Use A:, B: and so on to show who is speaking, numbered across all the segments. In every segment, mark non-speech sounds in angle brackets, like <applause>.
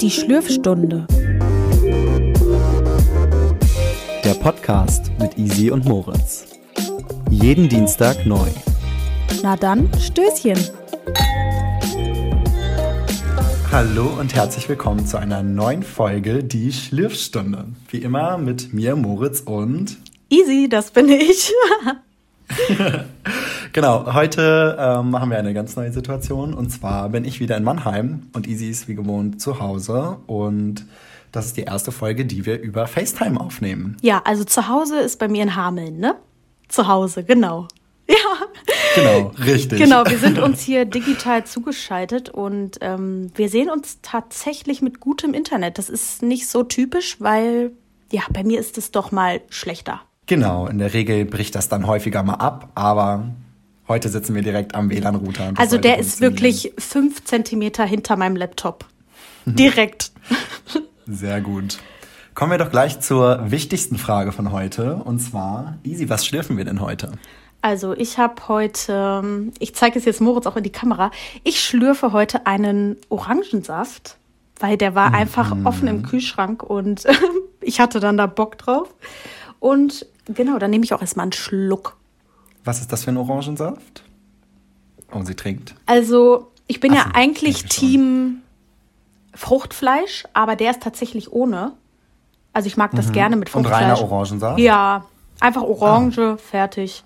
A: Die Schlürfstunde.
B: Der Podcast mit Easy und Moritz. Jeden Dienstag neu.
A: Na dann, Stößchen.
B: Hallo und herzlich willkommen zu einer neuen Folge Die Schlürfstunde. Wie immer mit mir, Moritz und
A: Easy, das bin ich. <laughs>
B: genau, heute ähm, haben wir eine ganz neue Situation. Und zwar bin ich wieder in Mannheim und Easy ist wie gewohnt zu Hause. Und das ist die erste Folge, die wir über FaceTime aufnehmen.
A: Ja, also zu Hause ist bei mir in Hameln, ne? Zu Hause, genau. <laughs> Ja.
B: Genau, richtig.
A: Genau, wir sind uns hier digital zugeschaltet und ähm, wir sehen uns tatsächlich mit gutem Internet. Das ist nicht so typisch, weil ja, bei mir ist es doch mal schlechter.
B: Genau, in der Regel bricht das dann häufiger mal ab, aber heute sitzen wir direkt am WLAN-Router.
A: Also der ist wirklich fünf Zentimeter hinter meinem Laptop. Direkt. <laughs>
B: Sehr gut. Kommen wir doch gleich zur wichtigsten Frage von heute. Und zwar, Easy, was schlürfen wir denn heute?
A: Also ich habe heute, ich zeige es jetzt Moritz auch in die Kamera, ich schlürfe heute einen Orangensaft, weil der war einfach
B: Mhm.
A: offen im Kühlschrank und <laughs> ich hatte dann da Bock drauf. Und genau, dann nehme ich auch erstmal einen Schluck.
B: Was ist das für ein Orangensaft? Oh, sie trinkt.
A: Also ich bin
B: Ach
A: ja eigentlich. Team Fruchtfleisch, aber der ist tatsächlich ohne. Also ich mag das gerne mit
B: Mhm. Und
A: Fruchtfleisch.
B: reiner Orangensaft?
A: Ja, einfach Orange, fertig.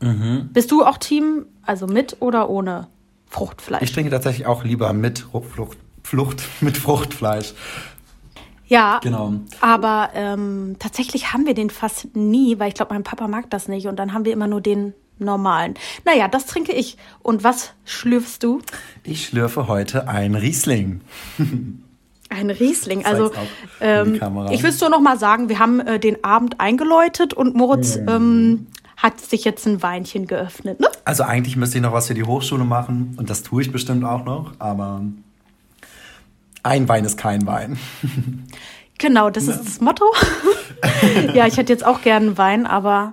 B: Mhm.
A: Bist du auch Team, also mit oder ohne Fruchtfleisch?
B: Ich trinke tatsächlich auch lieber mit Frucht, Flucht, <laughs> mit Fruchtfleisch.
A: ja,
B: Genau.
A: aber ähm, tatsächlich haben wir den fast nie, weil ich glaube, mein Papa mag das nicht und dann haben wir immer nur den normalen. Naja, das trinke ich. Und was schlürfst du?
B: Ich schlürfe heute ein Riesling.
A: Ein Riesling. Also ähm, ich will es nur noch mal sagen, wir haben äh, den Abend eingeläutet und Moritz
B: Mhm.
A: ähm, hat sich jetzt ein Weinchen geöffnet. Ne?
B: Also eigentlich müsste ich noch was für die Hochschule machen und das tue ich bestimmt auch noch, aber ein Wein ist kein Wein.
A: Genau, das ist das Motto. <laughs> ja, ich hätte jetzt auch gerne einen Wein, aber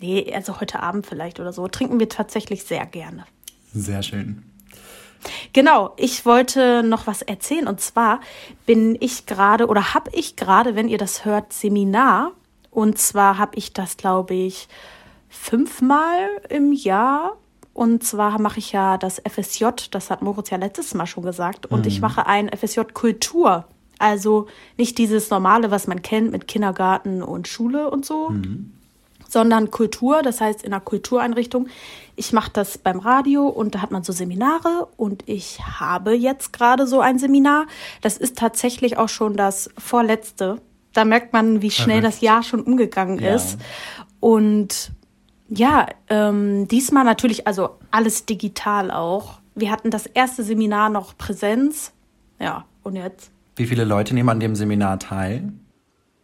A: nee, also heute Abend vielleicht oder so. Trinken wir tatsächlich sehr gerne.
B: Sehr schön.
A: Genau, ich wollte noch was erzählen. Und zwar bin ich gerade oder habe ich gerade, wenn ihr das hört, Seminar. Und zwar habe ich das, glaube ich, fünfmal im Jahr. Und zwar mache ich ja das FSJ, das hat Moritz ja letztes Mal schon gesagt. Und ich mache ein FSJ Kultur. Also nicht dieses normale, was man kennt mit Kindergarten und Schule und so, sondern Kultur, das heißt in einer Kultureinrichtung. Ich mache das beim Radio und da hat man so Seminare und ich habe jetzt gerade so ein Seminar. Das ist tatsächlich auch schon das vorletzte. Da merkt man, wie schnell
B: Verrückt.
A: das Jahr schon umgegangen
B: Ja.
A: ist. Und ja, ähm, diesmal natürlich, also alles digital auch. Wir hatten das erste Seminar noch Präsenz. Ja, und jetzt?
B: Wie viele Leute nehmen an dem Seminar teil?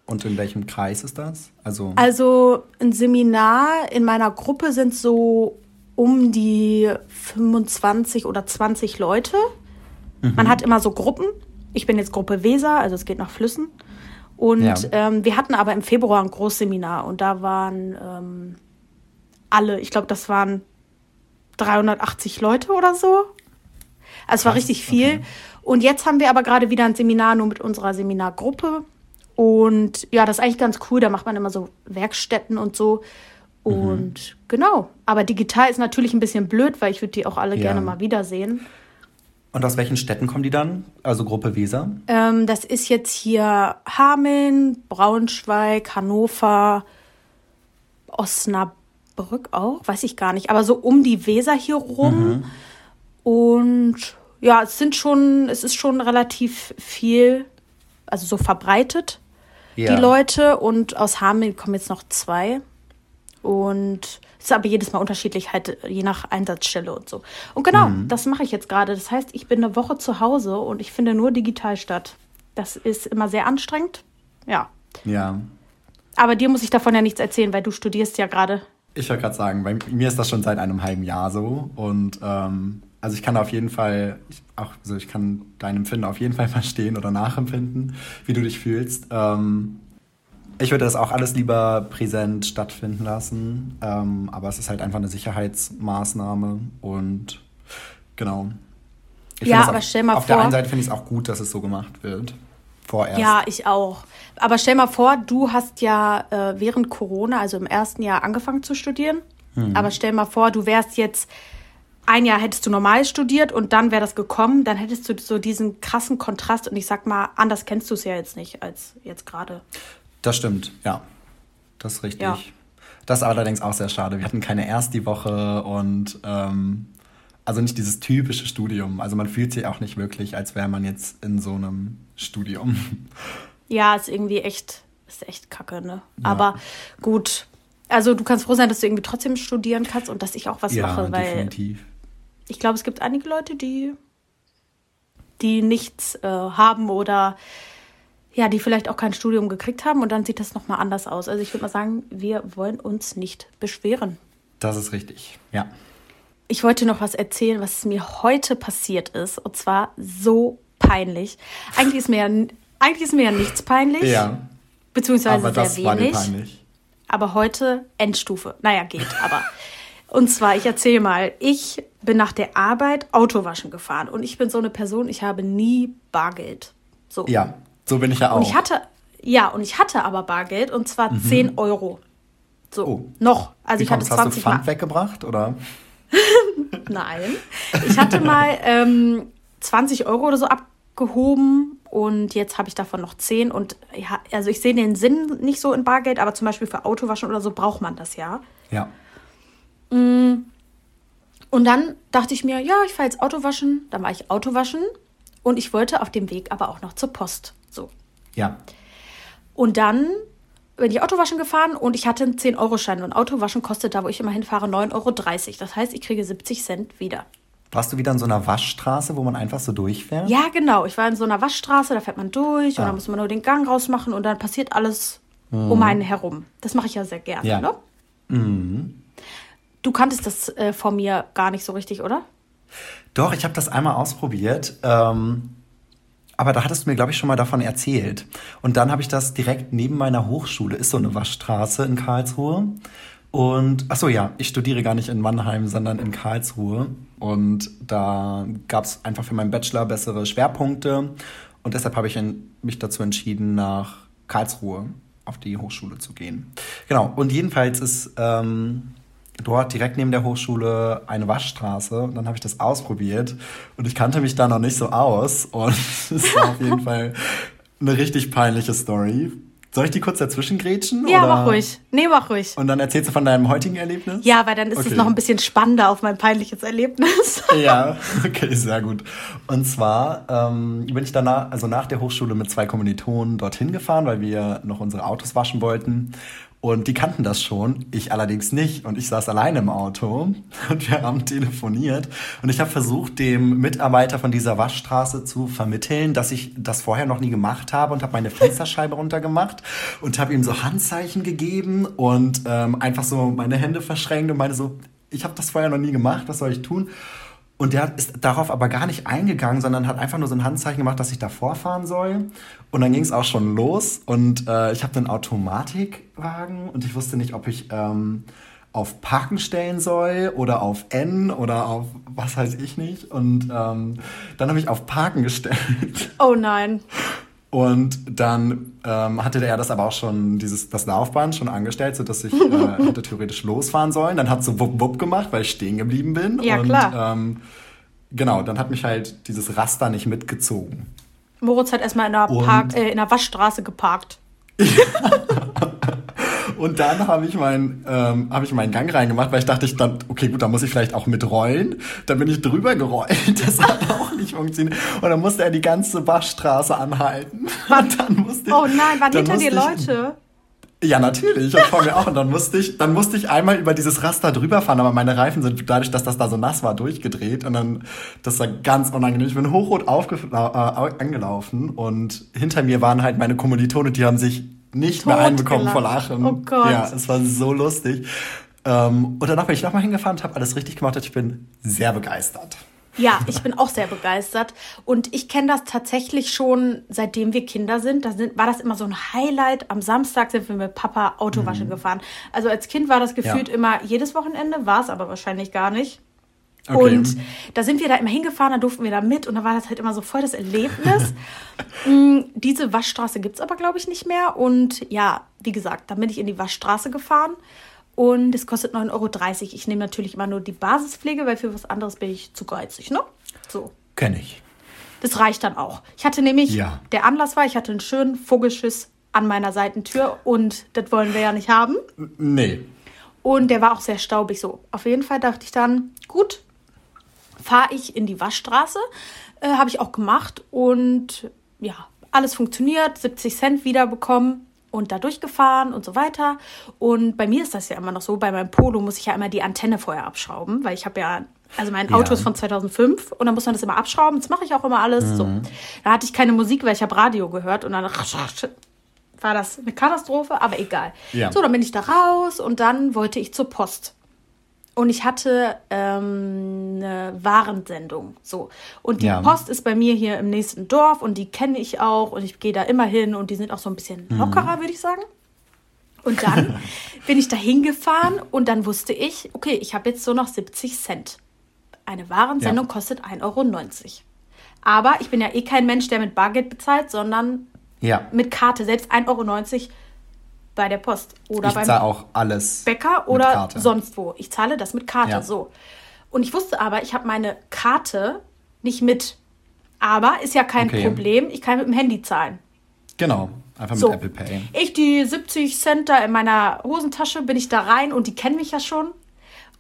B: Und in welchem Kreis ist das? Also,
A: Also ein Seminar in meiner Gruppe sind so um die 25 oder 20 Leute. Man hat immer so Gruppen. Ich bin jetzt Gruppe Weser, also es geht nach Flüssen. Und
B: Ja.
A: ähm, wir hatten aber im Februar ein Großseminar und da waren ähm, alle, ich glaube, das waren 380 Leute oder so. Also es war richtig viel.
B: okay.
A: Und jetzt haben wir aber gerade wieder ein Seminar nur mit unserer Seminargruppe. Und ja, das ist eigentlich ganz cool. Da macht man immer so Werkstätten und so. Und genau. Aber digital ist natürlich ein bisschen blöd, weil ich würde die auch alle
B: Ja.
A: gerne mal wiedersehen.
B: und aus welchen Städten kommen die dann? Also Gruppe Weser?
A: Ähm, das ist jetzt hier Hameln, Braunschweig, Hannover, Osnabrück auch, weiß ich gar nicht. Aber so um die Weser hier rum. Und ja, es sind schon, es ist schon relativ viel, also so verbreitet,
B: Ja.
A: die Leute. Und aus Hameln kommen jetzt noch zwei. Und es ist aber jedes Mal unterschiedlich, halt je nach Einsatzstelle und so. Und genau, das mache ich jetzt gerade. Das heißt, ich bin eine Woche zu Hause und ich finde nur digital statt. Das ist immer sehr anstrengend. Ja.
B: Ja.
A: Aber dir muss ich davon ja nichts erzählen, weil du studierst ja gerade.
B: Ich wollte gerade sagen, bei mir ist das schon seit einem halben Jahr so. Und ähm, also ich kann auf jeden Fall, ich, auch, also ich kann dein Empfinden auf jeden Fall <laughs> verstehen oder nachempfinden, wie du dich fühlst. Ähm, Ich würde das auch alles lieber präsent stattfinden lassen. Ähm, aber es ist halt einfach eine Sicherheitsmaßnahme und genau. Ich
A: Ja, aber
B: auch,
A: stell mal
B: Auf der
A: vor-
B: einen Seite finde ich es auch gut, dass es so gemacht wird. Vorerst.
A: Ja, ich auch. Aber stell mal vor, du hast ja äh, während Corona, also im ersten Jahr, angefangen zu studieren.
B: Hm.
A: Aber stell mal vor, du wärst jetzt ein Jahr hättest du normal studiert und dann wäre das gekommen, dann hättest du so diesen krassen Kontrast und ich sag mal, anders kennst du es ja jetzt nicht als jetzt gerade.
B: Das stimmt, ja. Das ist richtig.
A: Ja.
B: Das ist allerdings auch sehr schade. Wir hatten keine erst die Woche und ähm, also nicht dieses typische Studium. Also man fühlt sich auch nicht wirklich, als wäre man jetzt in so einem Studium. <laughs>
A: Ja, ist irgendwie echt, ist echt kacke, ne? Aber gut. Also du kannst froh sein, dass du irgendwie trotzdem studieren kannst und dass ich auch was
B: ja,
A: mache, weil
B: definitiv.
A: Ich glaube, es gibt einige Leute, die, die nichts äh, haben oder ja, die vielleicht auch kein Studium gekriegt haben und dann sieht das nochmal anders aus. Also ich würde mal sagen, wir wollen uns nicht beschweren.
B: Das ist richtig, ja.
A: Ich wollte noch was erzählen, was mir heute passiert ist. Und zwar so peinlich. Eigentlich ist mir ja, eigentlich ist mir ja nichts peinlich.
B: Ja,
A: Beziehungsweise
B: aber
A: sehr wenig.
B: peinlich.
A: Aber heute Endstufe. Naja, geht, aber. <laughs> Und zwar, ich erzähle mal, ich bin nach der Arbeit Autowaschen gefahren und ich bin so eine Person, ich habe nie Bargeld. So.
B: Ja, so bin ich ja auch.
A: Und ich hatte, ja, und ich hatte aber Bargeld und zwar 10 Euro. So,
B: Mhm. Oh.
A: noch. Also
B: Wie
A: ich hatte
B: kommt's, hast du
A: 20
B: Pfand
A: Mark.
B: weggebracht, oder? <laughs>
A: Nein. Ich hatte mal ähm, 20 Euro oder so abgehoben und jetzt habe ich davon noch 10. Und ja, also ich sehe den Sinn nicht so in Bargeld, aber zum Beispiel für Autowaschen oder so braucht man das ja.
B: Ja.
A: Und dann dachte ich mir, ja, ich fahre jetzt Autowaschen. Dann war ich Autowaschen und ich wollte auf dem Weg aber auch noch zur Post. So.
B: Ja.
A: Und dann bin ich Autowaschen gefahren und ich hatte einen 10-Euro-Schein. Und Autowaschen kostet da, wo ich immer hinfahre, 9,30 Euro. Das heißt, ich kriege 70 Cent wieder.
B: Warst du wieder in so einer Waschstraße, wo man einfach so durchfährt?
A: Ja, genau. Ich war in so einer Waschstraße, da fährt man durch und
B: Ah.
A: dann muss man nur den Gang rausmachen und dann passiert alles um einen herum. Das mache ich ja sehr gerne,
B: Ja.
A: ne? Du kanntest das äh, von mir gar nicht so richtig, oder?
B: Doch, ich habe das einmal ausprobiert. Ähm, aber da hattest du mir, glaube ich, schon mal davon erzählt. Und dann habe ich das direkt neben meiner Hochschule, ist so eine Waschstraße in Karlsruhe. Und, ach so, ja, ich studiere gar nicht in Mannheim, sondern in Karlsruhe. Und da gab es einfach für meinen Bachelor bessere Schwerpunkte. Und deshalb habe ich mich dazu entschieden, nach Karlsruhe auf die Hochschule zu gehen. Genau, und jedenfalls ist ähm, dort direkt neben der Hochschule eine Waschstraße. Und dann habe ich das ausprobiert und ich kannte mich da noch nicht so aus. Und <laughs> es war auf jeden <laughs> Fall eine richtig peinliche Story. Soll ich die kurz dazwischen grätschen?
A: Ja,
B: oder?
A: mach ruhig. Nee, mach ruhig.
B: Und dann erzählst du von deinem heutigen Erlebnis?
A: Ja, weil dann ist es
B: Okay.
A: noch ein bisschen spannender auf mein peinliches Erlebnis. <laughs>
B: Ja, okay, sehr gut. Und zwar ähm, bin ich danach, also nach der Hochschule mit zwei Kommilitonen dorthin gefahren, weil wir noch unsere Autos waschen wollten. Und die kannten das schon, ich allerdings nicht. Und ich saß alleine im Auto <laughs> und wir haben telefoniert. Und ich habe versucht, dem Mitarbeiter von dieser Waschstraße zu vermitteln, dass ich das vorher noch nie gemacht habe und habe meine Fensterscheibe <laughs> runtergemacht und habe ihm so Handzeichen gegeben und ähm, einfach so meine Hände verschränkt und meine so, ich habe das vorher noch nie gemacht, was soll ich tun? Und der ist darauf aber gar nicht eingegangen, sondern hat einfach nur so ein Handzeichen gemacht, dass ich da vorfahren soll. Und dann ging es auch schon los. Und äh, ich habe einen Automatikwagen und ich wusste nicht, ob ich ähm, auf Parken stellen soll oder auf N oder auf was weiß ich nicht. Und ähm, dann habe ich auf Parken gestellt.
A: Oh nein.
B: Und dann ähm, hatte er das aber auch schon, dieses, das Laufband schon angestellt, sodass ich äh, <laughs> hätte theoretisch losfahren sollen. Dann hat so wupp wupp gemacht, weil ich stehen geblieben bin.
A: Ja,
B: und,
A: klar.
B: Ähm, genau, dann hat mich halt dieses Raster nicht mitgezogen.
A: Moritz hat erstmal in Park, äh, in der Waschstraße geparkt. <laughs> <laughs>
B: Und dann habe ich, mein, ähm, hab ich meinen Gang reingemacht, weil ich dachte, ich dann, okay, gut, dann muss ich vielleicht auch mitrollen. Dann bin ich drüber gerollt. <laughs> Das hat auch nicht funktioniert. Und dann musste er die ganze Waschstraße anhalten. <laughs> Und dann musste ich,
A: Oh nein, waren hinter dir Leute?
B: Ja, natürlich. Und vor mir auch. Und dann musste ich, dann musste ich einmal über dieses Raster drüber fahren, aber meine Reifen sind dadurch, dass das da so nass war, durchgedreht. Und dann, das war ganz unangenehm. Ich bin hochrot aufge äh, angelaufen und hinter mir waren halt meine Kommilitone, die haben sich nicht mehr einbekommen vor. Lachen.
A: Oh Gott.
B: Ja, es war so lustig. Ähm, und danach bin ich nochmal hingefahren und habe alles richtig gemacht. und Ich bin sehr begeistert.
A: Ja, ich bin auch sehr begeistert. Und ich kenne das tatsächlich schon, seitdem wir Kinder sind. Da sind, war das immer so ein Highlight. Am Samstag sind wir mit Papa Autowaschen mhm. gefahren. Also als Kind war das gefühlt ja. immer jedes Wochenende, war es aber wahrscheinlich gar nicht. Okay. Und da sind wir da immer hingefahren, da durften wir da mit und da war das halt immer so voll das Erlebnis. <laughs> Mm, diese Waschstraße gibt es aber, glaube ich, nicht mehr. Und ja, wie gesagt, da bin ich in die Waschstraße gefahren und es kostet 9,30 Euro. Ich nehme natürlich immer nur die Basispflege, weil für was anderes bin ich zu geizig, ne? So.
B: Kenn ich.
A: Das reicht dann auch. Ich hatte nämlich, ja. der Anlass war, ich hatte einen schönen Vogelschiss an meiner Seitentür und das wollen wir ja nicht haben.
B: Nee.
A: Und der war auch sehr staubig so. Auf jeden Fall dachte ich dann, gut, fahre ich in die Waschstraße. Äh, Habe ich auch gemacht und ja, alles funktioniert, 70 Cent wiederbekommen und da durchgefahren und so weiter. Und bei mir ist das ja immer noch so, bei meinem Polo muss ich ja immer die Antenne vorher abschrauben, weil ich habe ja, also mein Auto ja. ist von 2005 und dann muss man das immer abschrauben. Das mache ich auch immer alles. Mhm. So. Da hatte ich keine Musik, weil ich habe Radio gehört und dann war das eine Katastrophe, aber egal. Ja. So, dann bin ich da raus und dann wollte ich zur Post. Und ich hatte ähm, eine Warensendung. So. Und die ja. Post ist bei mir hier im nächsten Dorf und die kenne ich auch und ich gehe da immer hin und die sind auch so ein bisschen mhm. lockerer, mhm. würde ich sagen. Und dann <laughs> bin ich da hingefahren und dann wusste ich, okay, ich habe jetzt so noch 70 Cent. Eine Warensendung ja. kostet 1,90 Euro. Aber ich bin ja eh kein Mensch, der mit Bargeld bezahlt, sondern ja. mit Karte. Selbst 1,90 Euro bei der Post oder
B: ich beim auch alles
A: Bäcker oder sonst wo. Ich zahle das mit Karte, ja. so. Und ich wusste aber, ich habe meine Karte nicht mit. Aber ist ja kein okay. Problem, ich kann mit dem Handy zahlen.
B: Genau, einfach so. mit Apple Pay.
A: Ich die 70 Cent da in meiner Hosentasche, bin ich da rein und die kennen mich ja schon.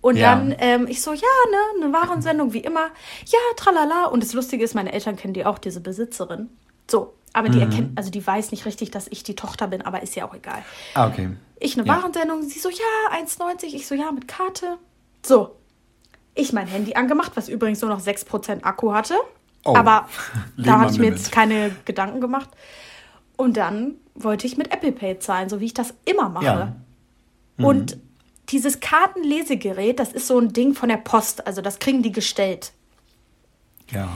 A: Und ja. dann, ähm, ich so, ja, ne, eine Warensendung wie immer. Ja, tralala. Und das Lustige ist, meine Eltern kennen die auch, diese Besitzerin. So, aber die mhm. erkennt, also die weiß nicht richtig, dass ich die Tochter bin, aber ist ja auch egal.
B: Ah, okay.
A: Ich eine ja. Warensendung, sie so, ja, 1,90. Ich so, ja, mit Karte. So. Ich mein Handy angemacht, was übrigens nur noch 6% Akku hatte. Oh. Aber <laughs> da habe ich mir jetzt keine Gedanken gemacht. Und dann wollte ich mit Apple Pay zahlen, so wie ich das immer mache. Ja. Mhm. Und dieses Kartenlesegerät, das ist so ein Ding von der Post. Also das kriegen die gestellt.
B: Ja.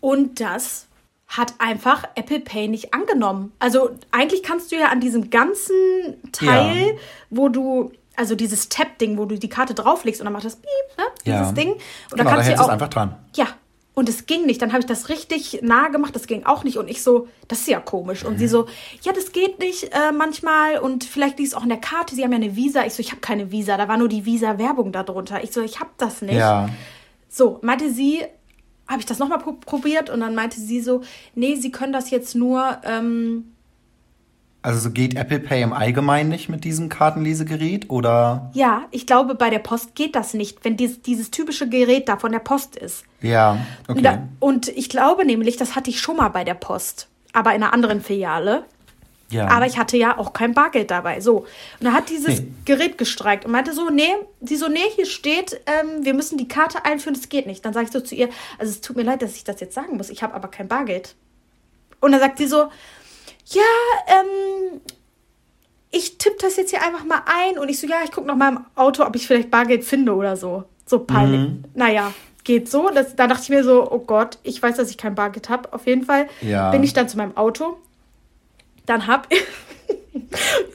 A: Und das hat einfach Apple Pay nicht angenommen. Also eigentlich kannst du ja an diesem ganzen Teil, ja. wo du also dieses Tap-Ding, wo du die Karte drauflegst und dann macht das Piep, ne? Dieses ja. Ding. Und
B: genau, da kannst da du auch einfach dran.
A: Ja. Und es ging nicht. Dann habe ich das richtig nah gemacht, das ging auch nicht. Und ich so, das ist ja komisch. Und mhm. sie so, ja, das geht nicht äh, manchmal. Und vielleicht liegt es auch in der Karte. Sie haben ja eine Visa. Ich so, ich habe keine Visa. Da war nur die Visa-Werbung da drunter. Ich so, ich habe das nicht. Ja. So, meinte sie, habe ich das nochmal probiert und dann meinte sie so, nee, sie können das jetzt nur. Ähm,
B: also so geht Apple Pay im Allgemeinen nicht mit diesem Kartenlesegerät oder?
A: Ja, ich glaube, bei der Post geht das nicht, wenn dieses, dieses typische Gerät da von der Post ist.
B: Ja, okay.
A: Und, da, und ich glaube nämlich, das hatte ich schon mal bei der Post, aber in einer anderen Filiale. Ja. Aber ich hatte ja auch kein Bargeld dabei. So. Und da hat dieses nee. Gerät gestreikt und meinte so, nee, sie so, nee, hier steht, ähm, wir müssen die Karte einführen, das geht nicht. Dann sage ich so zu ihr, also es tut mir leid, dass ich das jetzt sagen muss, ich habe aber kein Bargeld. Und dann sagt sie so, ja, ähm, ich tippe das jetzt hier einfach mal ein und ich so, ja, ich gucke noch mal im Auto, ob ich vielleicht Bargeld finde oder so. So peinlich. Mhm. Naja, geht so. Das, da dachte ich mir so, oh Gott, ich weiß, dass ich kein Bargeld habe. Auf jeden Fall ja. bin ich dann zu meinem Auto dann hab <laughs>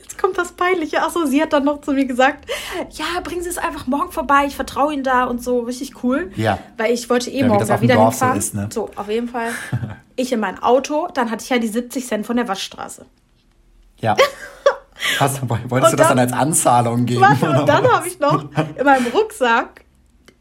A: Jetzt kommt das Peinliche. Achso, sie hat dann noch zu mir gesagt, ja, bringen Sie es einfach morgen vorbei, ich vertraue Ihnen da und so, richtig cool.
B: Ja.
A: Weil ich wollte eh ja, morgen da wieder hinfahren. So, ist, ne? so, auf jeden Fall. <laughs> Ich in mein Auto, dann hatte ich ja die 70 Cent von der Waschstraße.
B: Ja. <laughs> Was, wolltest und du das dann, dann als Anzahlung geben?
A: Warte, und dann habe ich noch in meinem Rucksack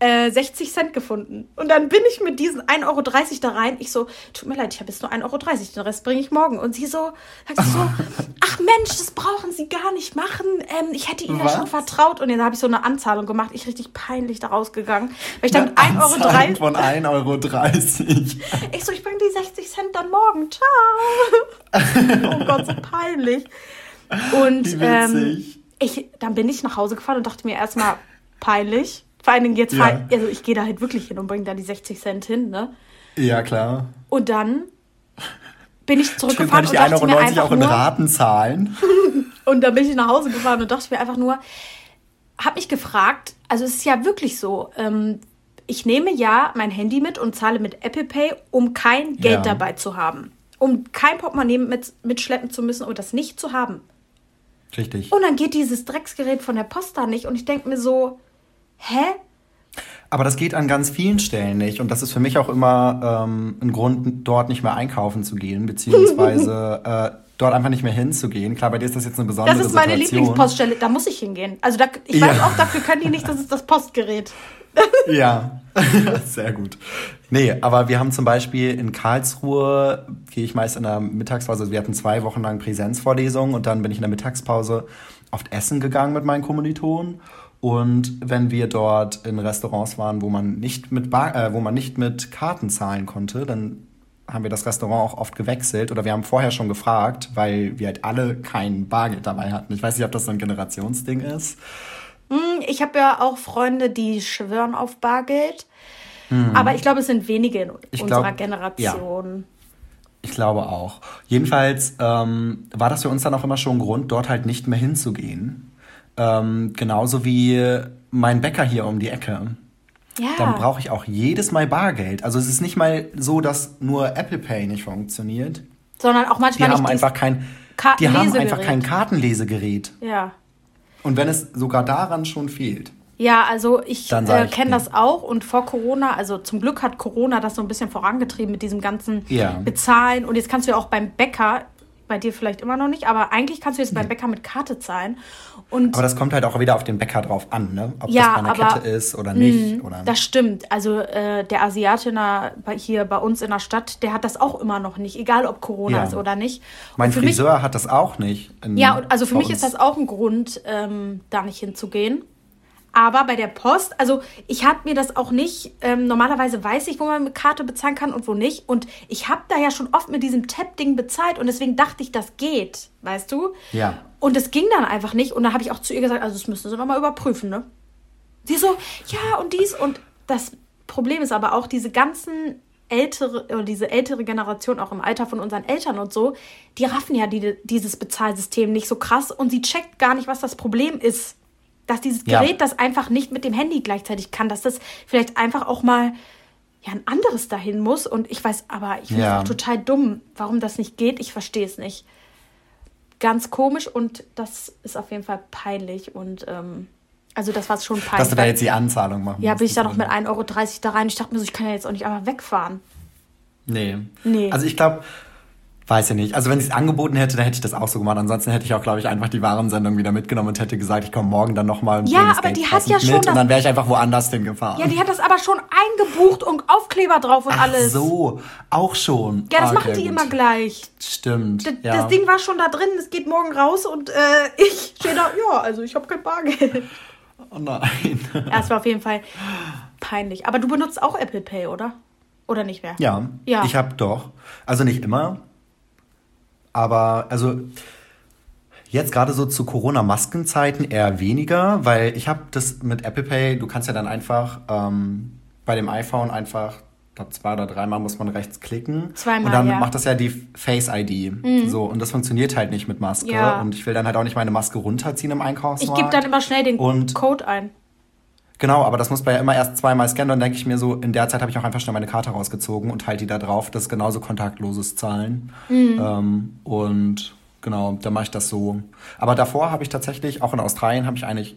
A: äh, 60 Cent gefunden. Und dann bin ich mit diesen 1,30 Euro da rein. Ich so, tut mir leid, ich habe jetzt nur 1,30 Euro, den Rest bringe ich morgen. Und sie so, sagt so, <laughs> ach Mensch, das brauchen Sie gar nicht machen. Ähm, ich hätte Ihnen Was? ja schon vertraut. Und dann habe ich so eine Anzahlung gemacht. Ich richtig peinlich da rausgegangen. Weil ich dann mit 1,30 Euro.
B: von 1,30 Euro. <laughs>
A: Ich so, ich bringe die 60 Cent dann morgen. Ciao. <laughs> oh Gott, so peinlich. Und ähm, ich, dann bin ich nach Hause gefahren und dachte mir erstmal, peinlich vor allen Dingen jetzt, ja. Halt, also ich gehe da halt wirklich hin und bringe da die 60 Cent hin, ne?
B: Ja, klar.
A: Und dann bin ich zurückgefahren
B: ich die 1,90 Euro auch in Raten zahlen? <laughs>
A: und dann bin ich nach Hause gefahren und dachte mir einfach nur, hab mich gefragt, also es ist ja wirklich so, ähm, ich nehme ja mein Handy mit und zahle mit Apple Pay, um kein Geld
B: Ja.
A: dabei zu haben. Um kein Portemonnaie mit, mitschleppen zu müssen und das nicht zu haben.
B: Richtig.
A: Und dann geht dieses Drecksgerät von der Post da nicht und ich denke mir so, hä?
B: Aber das geht an ganz vielen Stellen nicht. Und das ist für mich auch immer ähm, ein Grund, dort nicht mehr einkaufen zu gehen, beziehungsweise <laughs> äh, dort einfach nicht mehr hinzugehen. Klar, bei dir ist das jetzt eine besondere
A: Das ist meine
B: Situation.
A: Lieblingspoststelle, da muss ich hingehen. Also da, ich
B: Ja.
A: weiß auch, dafür können die nicht, das ist das Postgerät. <laughs>
B: Ja, <laughs> sehr gut. Nee, aber wir haben zum Beispiel in Karlsruhe, gehe ich meist in der Mittagspause, also wir hatten zwei Wochen lang Präsenzvorlesungen und dann bin ich in der Mittagspause oft essen gegangen mit meinen Kommilitonen. Und wenn wir dort in Restaurants waren, wo man nicht mit Bar, äh, wo man nicht mit Karten zahlen konnte, dann haben wir das Restaurant auch oft gewechselt oder wir haben vorher schon gefragt, weil wir halt alle kein Bargeld dabei hatten. Ich weiß nicht, ob das so ein Generationsding ist.
A: Hm, Ich habe ja auch Freunde, die schwören auf Bargeld. Aber ich glaube, es sind wenige in.
B: Ich
A: unserer
B: glaub,
A: Generation.
B: Ich glaube auch. Jedenfalls ähm, war das für uns dann auch immer schon ein Grund, dort halt nicht mehr hinzugehen. Ähm, genauso wie mein Bäcker hier um die Ecke.
A: Ja.
B: Dann brauche ich auch jedes Mal Bargeld. Also es ist nicht mal so, dass nur Apple Pay nicht funktioniert.
A: Sondern auch
B: Die
A: manchmal
B: haben
A: nicht
B: einfach kein, die haben einfach kein Kartenlesegerät.
A: Ja.
B: Und wenn es sogar daran schon fehlt.
A: Ja, also ich äh, kenne das auch und vor Corona, also zum Glück hat Corona das so ein bisschen vorangetrieben mit diesem ganzen
B: Ja.
A: Bezahlen und jetzt kannst du ja auch beim Bäcker, bei dir vielleicht immer noch nicht, aber eigentlich kannst du jetzt beim Bäcker mit Karte zahlen und
B: Aber das kommt halt auch wieder auf den Bäcker drauf an, ne? Ob
A: Ja,
B: das bei einer
A: aber-
B: Kette ist oder nicht.
A: Mhm,
B: Oder
A: Das stimmt. Also äh, der Asiate der, hier bei uns in der Stadt, der hat das auch immer noch nicht, egal ob Corona
B: Ja.
A: ist oder nicht.
B: mein
A: für mich,
B: Friseur hat das auch nicht. in-
A: ja, also für mich ist
B: uns.
A: das auch ein Grund, ähm, da nicht hinzugehen. Aber bei der Post, also ich habe mir das auch nicht, ähm, normalerweise weiß ich, wo man mit Karte bezahlen kann und wo nicht. Und ich habe da ja schon oft mit diesem Tap-Ding bezahlt und deswegen dachte ich, das geht, weißt du?
B: Ja.
A: Und es ging dann einfach nicht. Und dann habe ich auch zu ihr gesagt, also das müssen Sie nochmal überprüfen, ne? Sie so, ja, und dies. Und das Problem ist aber auch, diese ganzen ältere, oder diese ältere Generation, auch im Alter von unseren Eltern und so, die raffen ja die, dieses Bezahlsystem nicht so krass und sie checkt gar nicht, was das Problem ist. Dass dieses
B: Ja.
A: Gerät das einfach nicht mit dem Handy gleichzeitig kann, dass das vielleicht einfach auch mal ja, ein anderes dahin muss. Und ich weiß, aber ich finde es
B: Ja.
A: auch total dumm, warum das nicht geht. Ich verstehe es nicht. Ganz komisch und das ist auf jeden Fall peinlich. Und ähm, also das war schon peinlich.
B: Dass du da jetzt die Anzahlung machen
A: ja, bin ich da noch mit 1,30 Euro da rein. Ich dachte mir so, ich kann ja jetzt auch nicht einfach wegfahren.
B: Nee.
A: Nee.
B: Also ich glaube, weiß ich nicht. Also wenn sie es angeboten hätte, dann hätte ich das auch so gemacht. Ansonsten hätte ich auch, glaube ich, einfach die Warensendung wieder mitgenommen und hätte gesagt, ich komme morgen dann nochmal
A: Ja, aber die hat ja schon
B: mit
A: das-
B: und dann wäre ich einfach woanders hingefahren.
A: Ja, die hat das aber schon eingebucht und Aufkleber drauf und
B: Ach
A: alles.
B: so, auch schon.
A: Ja, das
B: Ah,
A: machen
B: okay,
A: die
B: gut.
A: immer gleich.
B: Stimmt.
A: D
B: ja.
A: Das Ding war schon da drin, es geht morgen raus und äh, <laughs> ich stehe da, ja, also ich habe kein Bargeld.
B: Oh nein.
A: Ja, es war auf jeden Fall peinlich. Aber du benutzt auch Apple Pay, oder? Oder nicht mehr?
B: Ja,
A: Ja.
B: ich habe doch. Also nicht immer. Aber also jetzt gerade so zu Corona-Maskenzeiten eher weniger, weil ich habe das mit Apple Pay, du kannst ja dann einfach ähm, bei dem iPhone einfach, ich glaube zwei oder dreimal muss man rechts klicken.
A: Zweimal,
B: Und dann
A: ja. Mhm.
B: macht das ja die Face-ID. So, und das funktioniert halt nicht mit Maske.
A: Ja.
B: Und ich will dann halt auch nicht meine Maske runterziehen im
A: Ich
B: Einkaufsmarkt.
A: gebe dann immer schnell den
B: Und-
A: Code ein.
B: Genau, aber das muss man ja immer erst zweimal scannen. Dann denke ich mir so, in der Zeit habe ich auch einfach schnell meine Karte rausgezogen und halte die da drauf. Das ist genauso kontaktloses Zahlen.
A: Mhm.
B: Ähm, und genau, dann mache ich das so. Aber davor habe ich tatsächlich, auch in Australien, habe ich eigentlich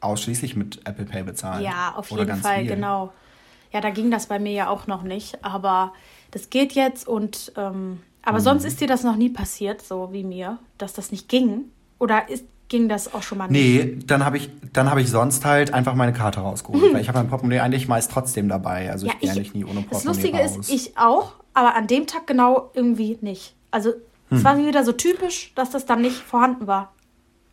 B: ausschließlich mit Apple Pay bezahlt.
A: Ja, auf
B: Oder
A: jeden Fall,
B: viel.
A: genau. Ja, da ging das bei mir ja auch noch nicht, aber das geht jetzt und ähm, aber
B: Mhm.
A: sonst ist dir das noch nie passiert, so wie mir, dass das nicht ging? Oder ist, ging das auch schon mal nicht?
B: Nee, dann habe ich, dann habe ich sonst halt einfach meine Karte rausgeholt. <laughs> Weil ich habe mein Portemonnaie eigentlich meist trotzdem dabei. Also ich gehe eigentlich nie ohne Portemonnaie
A: Das Lustige
B: raus.
A: ist, ich auch, aber an dem Tag genau irgendwie nicht. Also es
B: Hm.
A: war wieder so typisch, dass das dann nicht vorhanden war.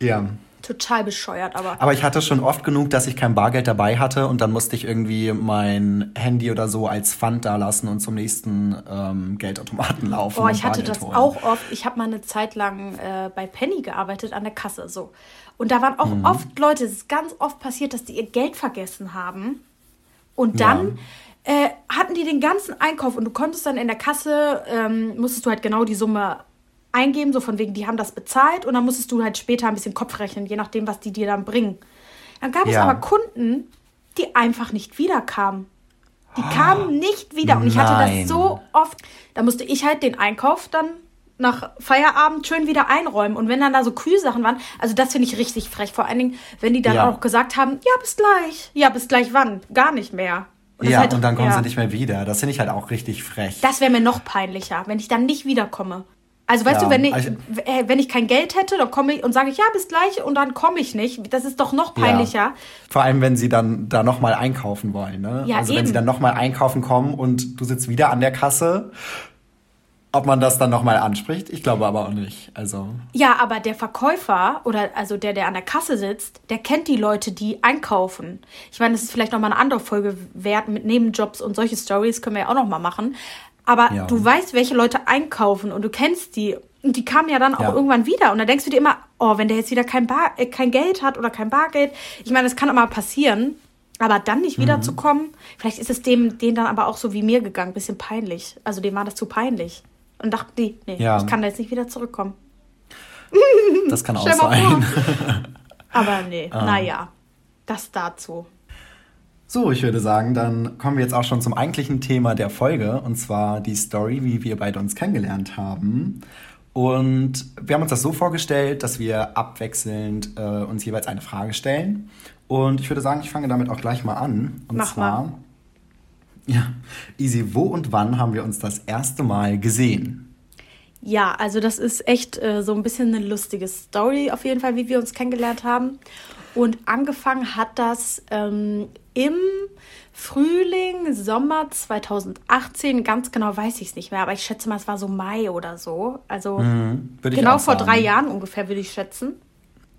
B: ja.
A: Total bescheuert, aber.
B: Aber ich hatte schon oft genug, dass ich kein Bargeld dabei hatte und dann musste ich irgendwie mein Handy oder so als Pfand da lassen und zum nächsten ähm, Geldautomaten laufen.
A: Boah, ich hatte
B: Bargeld
A: das
B: holen.
A: auch oft. Ich habe mal eine Zeit lang äh, bei Penny gearbeitet an der Kasse so. Und da waren auch
B: Mhm.
A: oft Leute, es ist ganz oft passiert, dass die ihr Geld vergessen haben. Und dann äh, hatten die den ganzen Einkauf und du konntest dann in der Kasse, ähm, musstest du halt genau die Summe eingeben, so von wegen, die haben das bezahlt und dann musstest du halt später ein bisschen Kopf rechnen, je nachdem, was die dir dann bringen. Dann gab es
B: Ja.
A: aber Kunden, die einfach nicht wiederkamen. Die kamen nicht wieder. Und ich hatte das so oft. Da musste ich halt den Einkauf dann nach Feierabend schön wieder einräumen. Und wenn dann da so Kühlsachen waren, also das finde ich richtig frech. Vor allen Dingen, wenn die dann ja. auch gesagt haben, ja, bis gleich. Ja, bis gleich wann? Gar nicht mehr.
B: Und ja, halt, und dann kommen ja. sie nicht mehr wieder. Das finde ich halt auch richtig frech.
A: Das wäre mir noch peinlicher, wenn ich dann nicht wiederkomme. Also weißt ja, du, wenn ich, also, äh, wenn ich kein Geld hätte, dann komme ich und sage ich, ja, bis gleich und dann komme ich nicht. Das ist doch noch peinlicher. Ja.
B: Vor allem, wenn sie dann da nochmal einkaufen wollen. Ne? Ja, also eben. wenn sie dann nochmal einkaufen kommen und du sitzt wieder an der Kasse ob man das dann nochmal anspricht, ich glaube aber auch nicht. Also.
A: Ja, aber der Verkäufer oder also der, der an der Kasse sitzt, der kennt die Leute, die einkaufen. Ich meine, das ist vielleicht nochmal eine andere Folge wert mit Nebenjobs und solche Stories können wir ja auch nochmal machen. Aber ja. du weißt, welche Leute einkaufen und du kennst die. Und die kamen ja dann auch ja. irgendwann wieder. Und da denkst du dir immer, oh, wenn der jetzt wieder kein, Bar, äh, kein Geld hat oder kein Bargeld. Ich meine, das kann immer passieren. Aber dann nicht wiederzukommen, mhm. vielleicht ist es dem, denen dann aber auch so wie mir gegangen, bisschen peinlich. Also dem war das zu peinlich. Und dachten die, nee, ja. ich kann da jetzt nicht wieder zurückkommen.
B: Das kann <laughs> auch sein. <laughs>
A: Aber nee, ähm. naja, das dazu.
B: So, ich würde sagen, dann kommen wir jetzt auch schon zum eigentlichen Thema der Folge, und zwar die Story, wie wir beide uns kennengelernt haben. Und wir haben uns das so vorgestellt, dass wir abwechselnd äh, uns jeweils eine Frage stellen. Und ich würde sagen, ich fange damit auch gleich mal an. Und Mach zwar, mal. <laughs> Ja, Easy, wo und wann haben wir uns das erste Mal gesehen?
A: Ja, also das ist echt äh, so ein bisschen eine lustige Story auf jeden Fall, wie wir uns kennengelernt haben. Und angefangen hat das ähm, im Frühling, Sommer 2018. Ganz genau weiß ich es nicht mehr, aber ich schätze mal, es war so Mai oder so. Also mhm, genau vor drei Jahren ungefähr, würde ich schätzen.